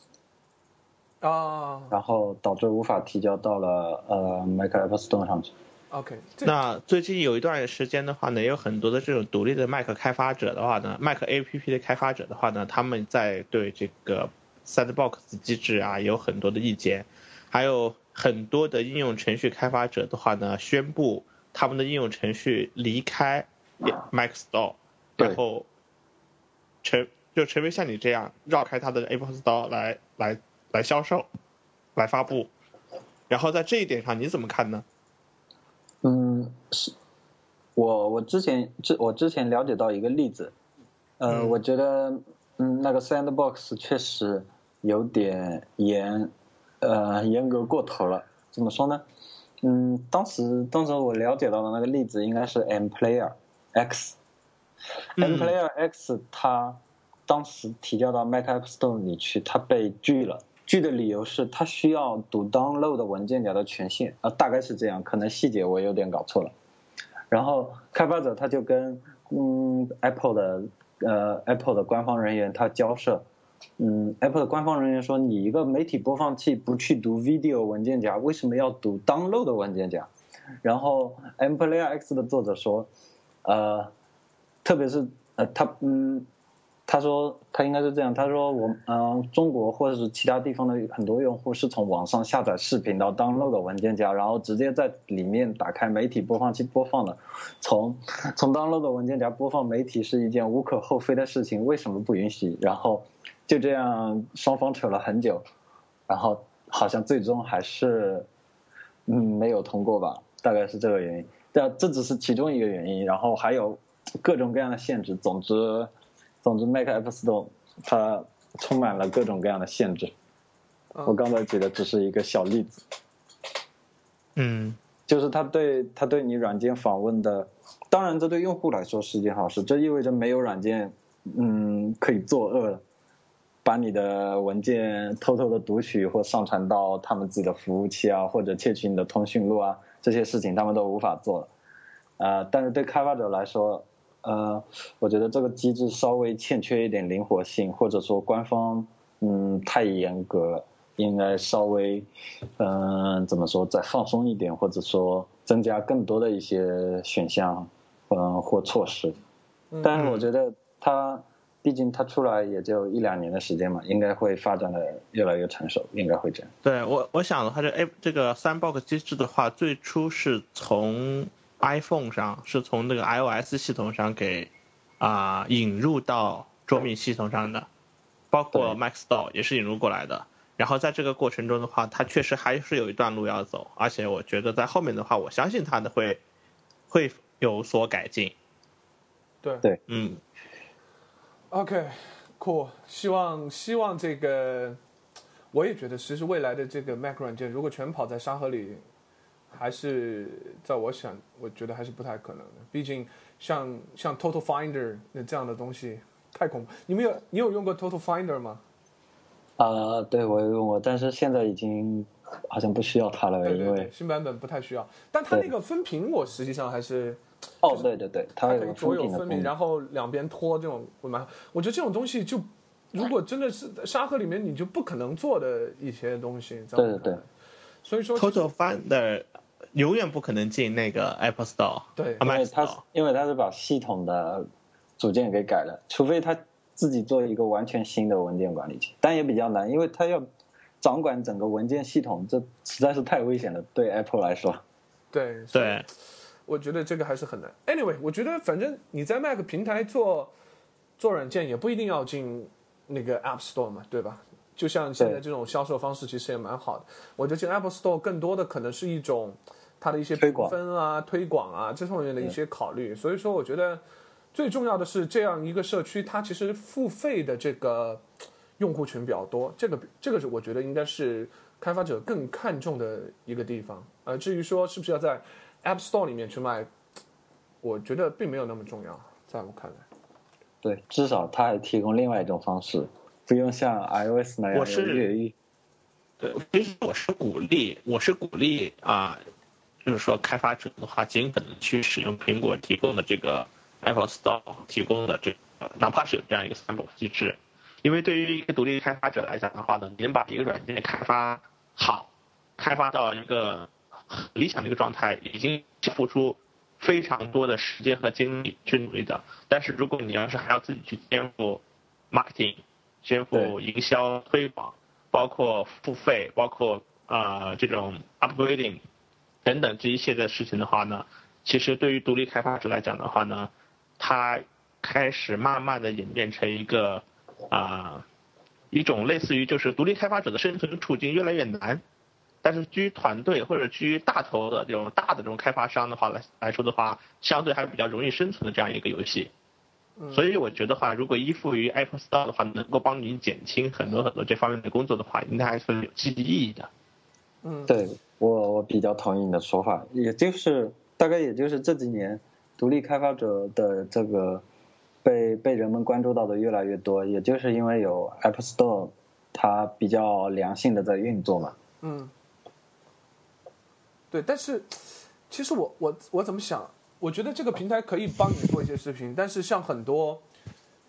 啊，然后导致无法提交到了呃 Mac App Store 上去。OK，那最近有一段时间的话呢，也有很多的这种独立的 Mac 开发者的话呢，Mac APP 的开发者的话呢，他们在对这个 Sandbox 机制啊有很多的意见，还有很多的应用程序开发者的话呢，宣布。他们的应用程序离开 Mac Store，然后成就成为像你这样绕开它的 Apple Store 来来来销售、来发布。然后在这一点上你怎么看呢？嗯，是我我之前之我之前了解到一个例子，呃，我觉得嗯那个 Sandbox 确实有点严，呃严格过头了。怎么说呢？嗯，当时当时我了解到的那个例子应该是 M Player X，M Player X 它当时提交到 Mac App Store 里去，它被拒了。拒的理由是它需要读 Download 文件夹的权限，啊，大概是这样，可能细节我有点搞错了。然后开发者他就跟嗯 Apple 的呃 Apple 的官方人员他交涉。嗯，Apple 的官方人员说，你一个媒体播放器不去读 Video 文件夹，为什么要读 Download 文件夹？然后 M Player X 的作者说，呃，特别是呃，他嗯，他说他应该是这样，他说我嗯，中国或者是其他地方的很多用户是从网上下载视频到 Download 文件夹，然后直接在里面打开媒体播放器播放的。从从 Download 文件夹播放媒体是一件无可厚非的事情，为什么不允许？然后。就这样，双方扯了很久，然后好像最终还是，嗯，没有通过吧，大概是这个原因。这这只是其中一个原因，然后还有各种各样的限制。总之，总之，Mac App Store 它充满了各种各样的限制。我刚才举的只是一个小例子。嗯，就是它对它对你软件访问的，当然这对用户来说是件好事，这意味着没有软件，嗯，可以作恶了。把你的文件偷偷的读取或上传到他们自己的服务器啊，或者窃取你的通讯录啊，这些事情他们都无法做了。呃，但是对开发者来说，呃，我觉得这个机制稍微欠缺一点灵活性，或者说官方嗯太严格，应该稍微嗯怎么说再放松一点，或者说增加更多的一些选项嗯或措施。但是我觉得它。毕竟它出来也就一两年的时间嘛，应该会发展的越来越成熟，应该会这样。对我，我想的话，这 A 这个 Sandbox 机制的话，最初是从 iPhone 上，是从那个 iOS 系统上给啊引入到桌面系统上的，包括 Mac Store 也是引入过来的。然后在这个过程中的话，它确实还是有一段路要走，而且我觉得在后面的话，我相信它的会会有所改进。对对，嗯，OK，cool，希望希望这个，我也觉得，其实未来的这个 Mac 软件如果全跑在沙盒里，还是在我想，我觉得还是不太可能的。毕竟像像 Total Finder 那这样的东西太恐怖。你们有你有用过 Total Finder 吗？啊，对我有用过，但是现在已经好像不需要它了，对对对，因为新版本不太需要。但它那个分屏，我实际上还是哦，对对对，它可以左右分明，封顶的功能。然后两边拖这种，我蛮，我觉得这种东西就，如果真的是在沙盒里面，你就不可能做的一些东西。对对对所以说，Total Finder 永远不可能进那个 Apple Store，对啊因为它是因为它是把系统的组件给改了，除非它自己做一个完全新的文件管理器，但也比较难，因为它要掌管整个文件系统，这实在是太危险了，对 [laughs] Apple 来说。对对，我觉得这个还是很难。Anyway，我觉得反正你在 Mac 平台做做软件，也不一定要进那个 App Store 嘛，对吧？就像现在这种销售方式，其实也蛮好的。我觉得进 Apple Store 更多的可能是一种它的一些评推广分啊、推广啊这方面的一些考虑。所以说，我觉得最重要的是这样一个社区，它其实付费的这个用户群比较多，这个这个是我觉得应该是开发者更看重的一个地方。呃，至于说是不是要在 App Store 里面去卖，我觉得并没有那么重要，在我看来。对，至少它还提供另外一种方式，不用像 iOS 那样我是。对，其实我是鼓励，我是鼓励啊，就是说开发者的话，尽可能去使用苹果提供的这个 Apple Store 提供的这个，哪怕是有这样一个 sandbox 机制，因为对于一个独立开发者来讲的话呢，你能把一个软件开发好，开发到一个理想的一个状态，已经付出非常多的时间和精力去努力的。但是如果你要是还要自己去兼顾 marketing、肩负营销推广，包括付费，包括啊、呃这种 upgrading 等等这一切的事情的话呢，其实对于独立开发者来讲的话呢，它开始慢慢的演变成一个啊、一种类似于就是独立开发者的生存处境越来越难。但是基于团队或者基于大头的这种大的这种开发商的话来来说的话，相对还是比较容易生存的这样一个游戏。所以我觉得话，如果依附于 Apple Store 的话，能够帮你减轻很多很多这方面的工作的话，应该还是有积极意义的。嗯，对我我比较同意你的说法，也就是大概也就是这几年，独立开发者的这个被被人们关注到的越来越多，也就是因为有 Apple Store，它比较良性的在运作嘛。嗯，对，但是其实我我我怎么想？我觉得这个平台可以帮你做一些视频，但是像很多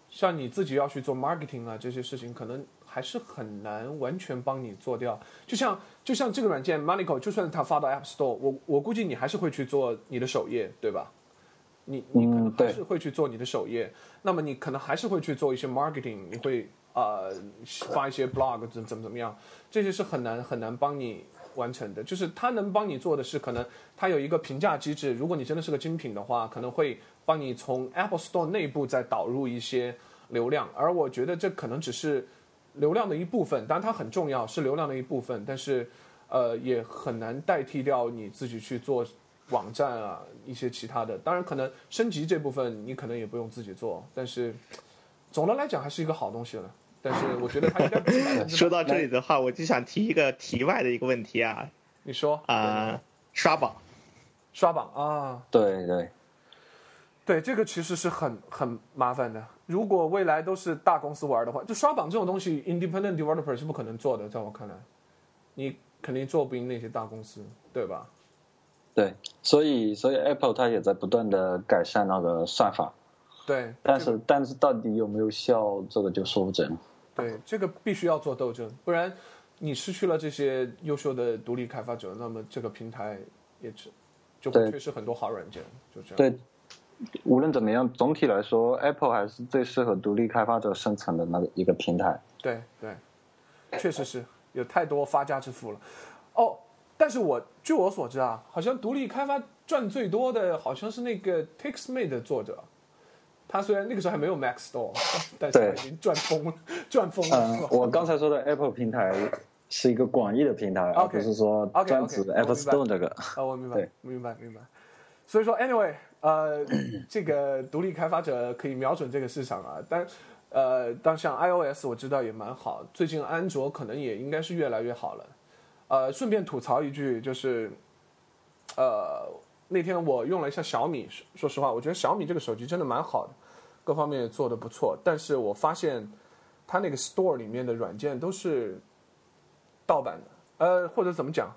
像你自己要去做 marketing 啊这些事情，可能还是很难完全帮你做掉。就像就像这个软件 Monico，就算它发到 App Store，我我估计你还是会去做你的首页，对吧？你你可能还是会去做你的首页，那么你可能还是会去做一些 marketing，你会呃发一些 blog 怎怎么怎么样，这些是很难很难帮你完成的。就是它能帮你做的是，可能它有一个评价机制，如果你真的是个精品的话，可能会帮你从 Apple Store 内部再导入一些流量，而我觉得这可能只是流量的一部分，当然它很重要，是流量的一部分，但是呃也很难代替掉你自己去做网站啊一些其他的。当然可能升级这部分你可能也不用自己做，但是总的来讲还是一个好东西了。但是我觉得他应该不是百分之百说到这里的话，我就想提一个题外的一个问题啊你说啊、刷榜。刷榜啊，对对，对，这个其实是很很麻烦的。如果未来都是大公司玩的话，就刷榜这种东西，independent developer 是不可能做的，在我看来，你肯定做不赢那些大公司，对吧？对，所以所以 Apple 它也在不断的改善那个算法，对，但是但是到底有没有效，这个就说不准。对，这个必须要做斗争，不然你失去了这些优秀的独立开发者，那么这个平台也只就会对缺失很多好软件，就这样。对，无论怎么样，总体来说，Apple 还是最适合独立开发者生存的那个一个平台。对对，确实是有太多发家致富了。哦，但是我据我所知啊，好像独立开发赚最多的好像是那个 TextMate 的作者。他虽然那个时候还没有 Mac Store，[laughs] 但是他已经赚疯了，[laughs] 赚疯了。嗯，我刚才说的 Apple 平台，是一个广义的平台，而不是说专指 Apple Store 这个。啊，我明白，明白，明白。所以说，anyway，呃，[coughs] 这个独立开发者可以瞄准这个市场啊。但，呃，当像 iOS 我知道也蛮好，最近安卓可能也应该是越来越好了。呃，顺便吐槽一句，就是，呃，那天我用了一下小米，说实话，我觉得小米这个手机真的蛮好的，各方面做的不错。但是我发现，它那个 Store 里面的软件都是盗版的，呃，或者怎么讲？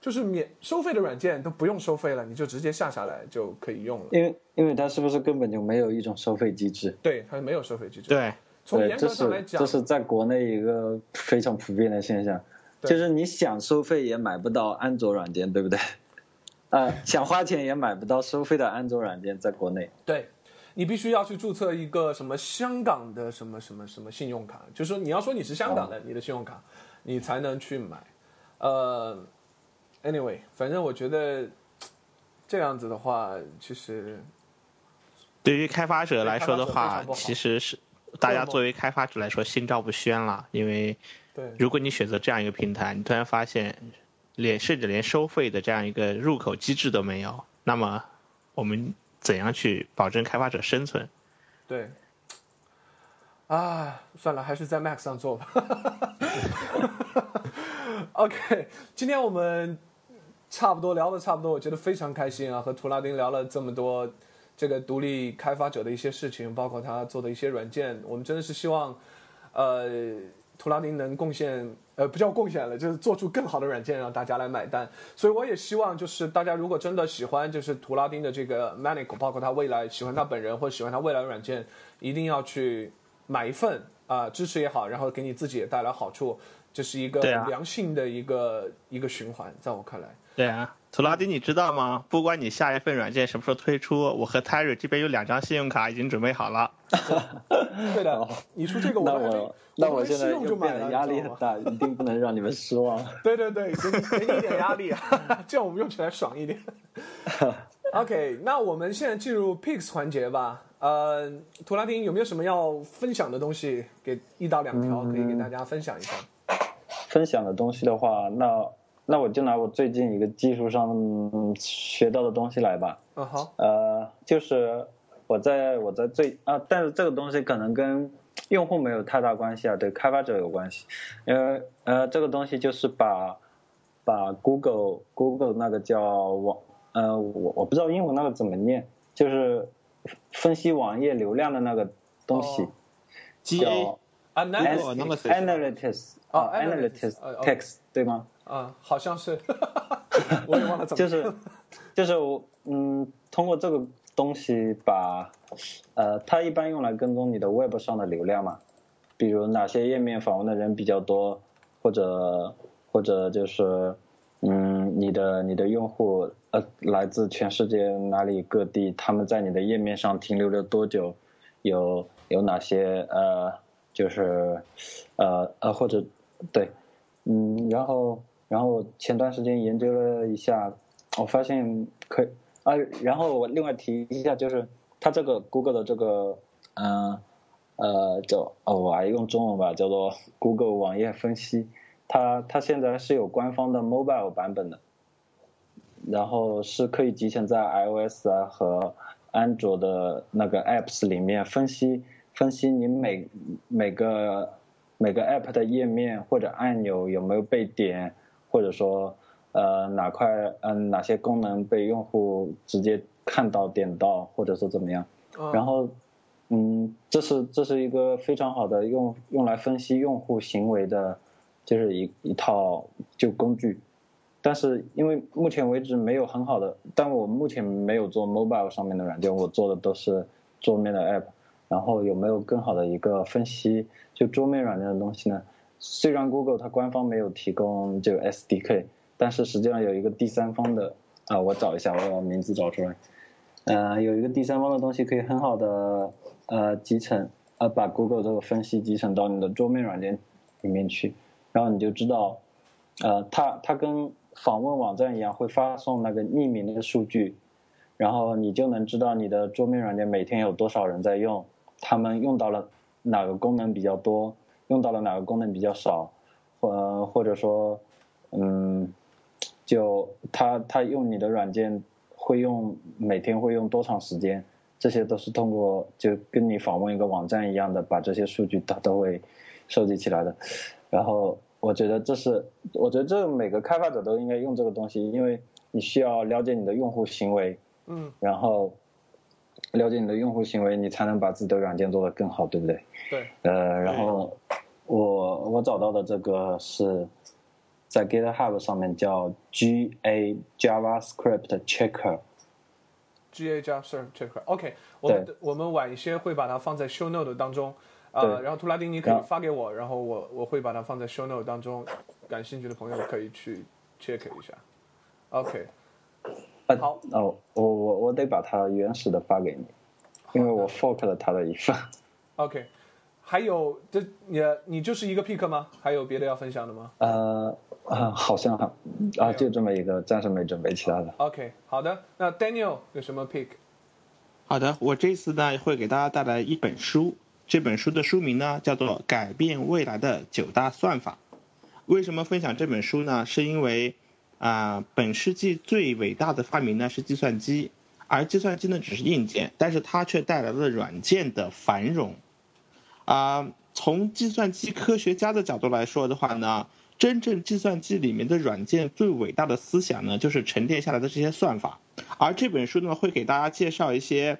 就是免收费的软件都不用收费了，你就直接下下来就可以用了。因为因为它是不是根本就没有一种收费机制？对，它没有收费机制。对，从严格上来讲，这是在国内一个非常普遍的现象，就是你想收费也买不到安卓软件，对不对？啊，[laughs] 想花钱也买不到收费的安卓软件，在国内。对，你必须要去注册一个什么香港的什么什么什么信用卡，就是说你要说你是香港的，你的信用卡，你才能去买。呃。Anyway，反正我觉得 [tsk] 这样子的话，其实对于开发者来说的话，其实是大家作为开发者来说心照不宣了。因为如果你选择这样一个平台，你突然发现连甚至连收费的这样一个入口机制都没有，那么我们怎样去保证开发者生存？对。啊，算了，还是在 Mac 上做吧。[laughs] OK，今天我们。差不多聊的差不多，我觉得非常开心啊！和图拉丁聊了这么多这个独立开发者的一些事情，包括他做的一些软件，我们真的是希望，呃，图拉丁能贡献，呃，不叫贡献了，就是做出更好的软件让大家来买单。所以我也希望，就是大家如果真的喜欢，就是图拉丁的这个 Manic，包括他未来喜欢他本人或者喜欢他未来的软件，一定要去买一份啊，支持也好，然后给你自己也带来好处，这是一个良性的一个一个循环，在我看来。对啊，图拉丁，你知道吗？不管你下一份软件什么时候推出，我和 Terry 这边有两张信用卡已经准备好了。[laughs] 对的，你出这个，那我那我现在就变得压力很大，一定不能让你们失望。[laughs] 对对对，给你给你一点压力，[laughs] 这样我们用起来爽一点。OK，那我们现在进入 Picks 环节吧。呃，图拉丁有没有什么要分享的东西？给一到两条可以给大家分享一下。分享的东西的话，那。那我就拿我最近一个技术上学到的东西来吧。嗯好。呃，就是我在我在最啊，但是这个东西可能跟用户没有太大关系啊，对开发者有关系。因为呃，这个东西就是把把 Google Google 那个叫网呃我我不知道英文那个怎么念，就是分析网页流量的那个东西，叫 Analytics 啊 Analytics Text 对吗？啊，好像是，[laughs] 我也忘了怎么。就是，[laughs] 就是我嗯，通过这个东西把，呃，它一般用来跟踪你的 Web 上的流量嘛，比如哪些页面访问的人比较多，或者或者就是嗯，你的你的用户呃来自全世界哪里各地，他们在你的页面上停留了多久，有有哪些呃就是呃呃或者对嗯，然后。然后前段时间研究了一下，我发现可以啊。然后我另外提一下，就是它这个 Google 的这个，嗯呃叫哦，我还用中文吧，叫做 Google 网页分析。它它现在是有官方的 Mobile 版本的，然后是可以集成在 iOS 啊和安卓的那个 Apps 里面分析分析你每每个每个 App 的页面或者按钮有没有被点。或者说，呃，哪块嗯哪些功能被用户直接看到点到，或者说怎么样？然后，嗯，这是这是一个非常好的用用来分析用户行为的，就是一一套就工具。但是因为目前为止没有很好的，但我目前没有做 mobile 上面的软件，我做的都是桌面的 app。然后有没有更好的一个分析就桌面软件的东西呢？虽然 Google 它官方没有提供这个 SDK，但是实际上有一个第三方的啊，我找一下，我把名字找出来。呃，有一个第三方的东西可以很好的呃集成，呃把 Google 这个分析集成到你的桌面软件里面去，然后你就知道，呃，它它跟访问网站一样会发送那个匿名的数据，然后你就能知道你的桌面软件每天有多少人在用，他们用到了哪个功能比较多。用到了哪个功能比较少，或或者说，嗯，就他他用你的软件会用每天会用多长时间，这些都是通过就跟你访问一个网站一样的，把这些数据它都会收集起来的。然后我觉得这是，我觉得这每个开发者都应该用这个东西，因为你需要了解你的用户行为，嗯，然后了解你的用户行为，你才能把自己的软件做得更好，对不对？对，呃，然后我我找到的这个是在 GitHub 上面叫 GA JavaScript Checker。GA JavaScript Checker。OK，我们我们晚一些会把它放在 Show Note 当中，呃，然后图拉丁你可以发给我，然后我我会把它放在 Show Note 当中，感兴趣的朋友可以去 check 一下。OK，啊好哦，我我我得把它原始的发给你，因为我 fork 了它的一份。OK，还有这你你就是一个 pick 吗？还有别的要分享的吗呃啊，好像啊啊，就这么一个，暂时没准备其他的。？OK，好的，那 Daniel 有什么 pick？好的，我这次呢会给大家带来一本书，这本书的书名呢叫做《改变未来的九大算法》。为什么分享这本书呢？是因为啊、本世纪最伟大的发明呢是计算机，而计算机呢只是硬件，但是它却带来了软件的繁荣。啊、从计算机科学家的角度来说的话呢，真正计算机里面的软件最伟大的思想呢，就是沉淀下来的这些算法。而这本书呢，会给大家介绍一些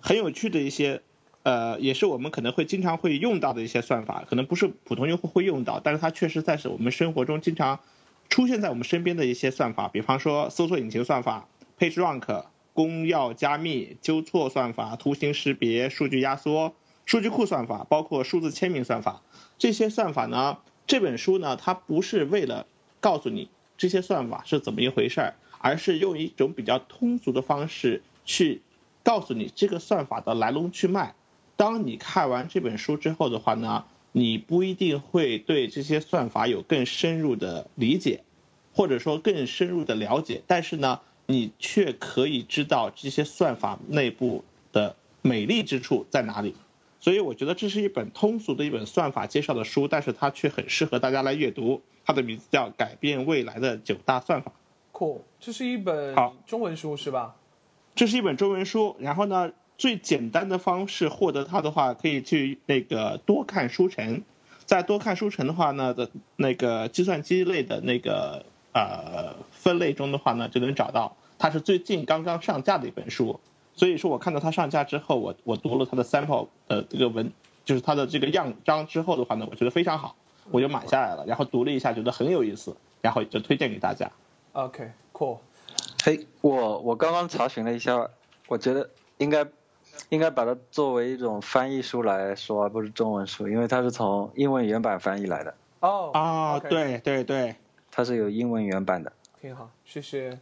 很有趣的一些，呃，也是我们可能会经常会用到的一些算法，可能不是普通用户会用到，但是它确实在是我们生活中经常出现在我们身边的一些算法，比方说搜索引擎算法、PageRank、公钥加密、纠错算法、图形识别、数据压缩、数据库算法，包括数字签名算法。这些算法呢，这本书呢，它不是为了告诉你这些算法是怎么一回事儿，而是用一种比较通俗的方式去告诉你这个算法的来龙去脉。当你看完这本书之后的话呢，你不一定会对这些算法有更深入的理解，或者说更深入的了解，但是呢，你却可以知道这些算法内部的美丽之处在哪里。所以我觉得这是一本通俗的一本算法介绍的书，但是它却很适合大家来阅读。它的名字叫《改变未来的九大算法》。Cool，这是一本好中文书是吧？这是一本中文书，然后呢，最简单的方式获得它的话，可以去那个多看书城，在多看书城的话呢的那个计算机类的那个呃分类中的话呢，就能找到。它是最近刚刚上架的一本书，所以说我看到它上架之后，我我读了它的 sample 呃这个文，就是它的这个样章之后的话呢，我觉得非常好，我就买下来了，然后读了一下，觉得很有意思，然后就推荐给大家。OK，Cool，、嘿，我我刚刚查询了一下，我觉得应该应该把它作为一种翻译书来说，而不是中文书，因为它是从英文原版翻译来的，哦啊，对对对，它是有英文原版的。挺好，谢谢，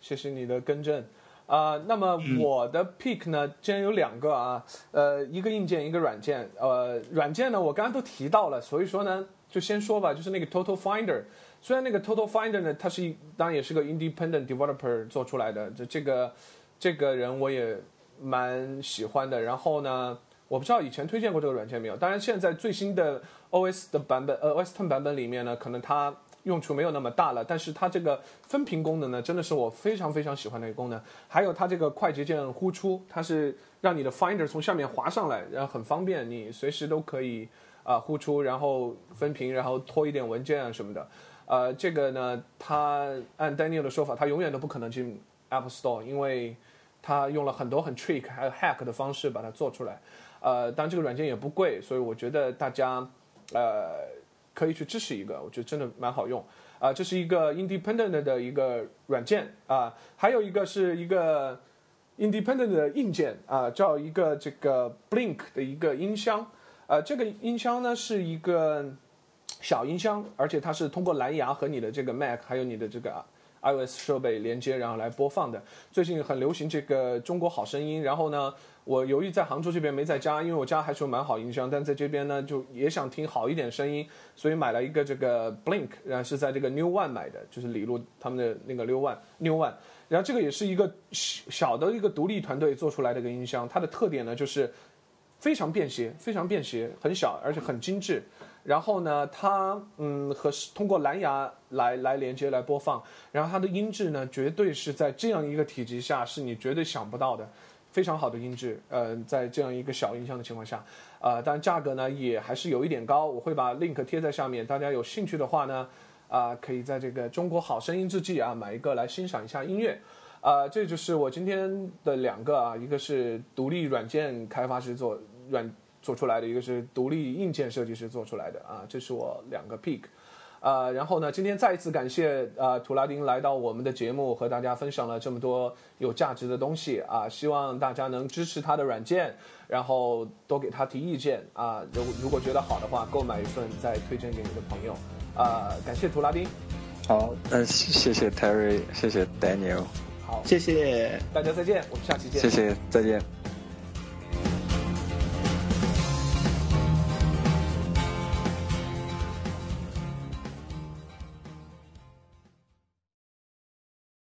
谢谢你的更正。啊、那么我的 pick 呢，既然有两个啊，呃，一个硬件，一个软件。呃，软件呢，我刚刚都提到了，所以说呢，就先说吧，就是那个 Total Finder。虽然那个 Total Finder 呢，它是一当然也是个 independent developer 做出来的，这这个这个人我也蛮喜欢的。然后呢，我不知道以前推荐过这个软件没有，当然现在最新的 OS 的版本，呃，OS Ten 版本里面呢，可能它用处没有那么大了，但是它这个分屏功能呢，真的是我非常非常喜欢的一个功能。还有它这个快捷键呼出，它是让你的 Finder 从下面滑上来，然后很方便，你随时都可以啊、呼出，然后分屏，然后拖一点文件啊什么的。呃，这个呢，它按 Daniel 的说法，它永远都不可能进 App Store，因为它用了很多很 trick 还有 hack 的方式把它做出来。呃，当然这个软件也不贵，所以我觉得大家呃可以去支持一个，我觉得真的蛮好用。啊、这是一个 independent 的一个软件啊、还有一个是一个 independent 的硬件啊、叫一个这个 Blink 的一个音箱。呃，这个音箱呢是一个小音箱，而且它是通过蓝牙和你的这个 Mac 还有你的这个 iOS 设备连接，然后来播放的。最近很流行这个中国好声音，然后呢，我由于在杭州这边没在家，因为我家还是有蛮好音箱，但在这边呢就也想听好一点声音，所以买了一个这个 Blink，然后是在这个 New One 买的，就是李路他们的那个 New One New One。然后这个也是一个小小的一个独立团队做出来的一个音箱，它的特点呢就是非常便携，非常便携，很小而且很精致。然后呢，它嗯和通过蓝牙来来连接来播放，然后它的音质呢，绝对是在这样一个体积下是你绝对想不到的，非常好的音质。呃，在这样一个小音箱的情况下，啊，当然价格呢也还是有一点高，我会把 link 贴在下面，大家有兴趣的话呢，啊，可以在这个中国好声音之际啊买一个来欣赏一下音乐。啊，这就是我今天的两个啊，一个是独立软件开发师做软。做出来的一个是独立硬件设计师做出来的啊，这是我两个 pick，啊，然后呢，今天再一次感谢呃图拉丁来到我们的节目，和大家分享了这么多有价值的东西啊，希望大家能支持他的软件，然后多给他提意见啊，如如果觉得好的话，购买一份再推荐给你的朋友啊，感谢图拉丁，好，嗯，谢谢 Terry，谢谢 Daniel，好，谢谢。大家再见，我们下期见，谢谢，再见。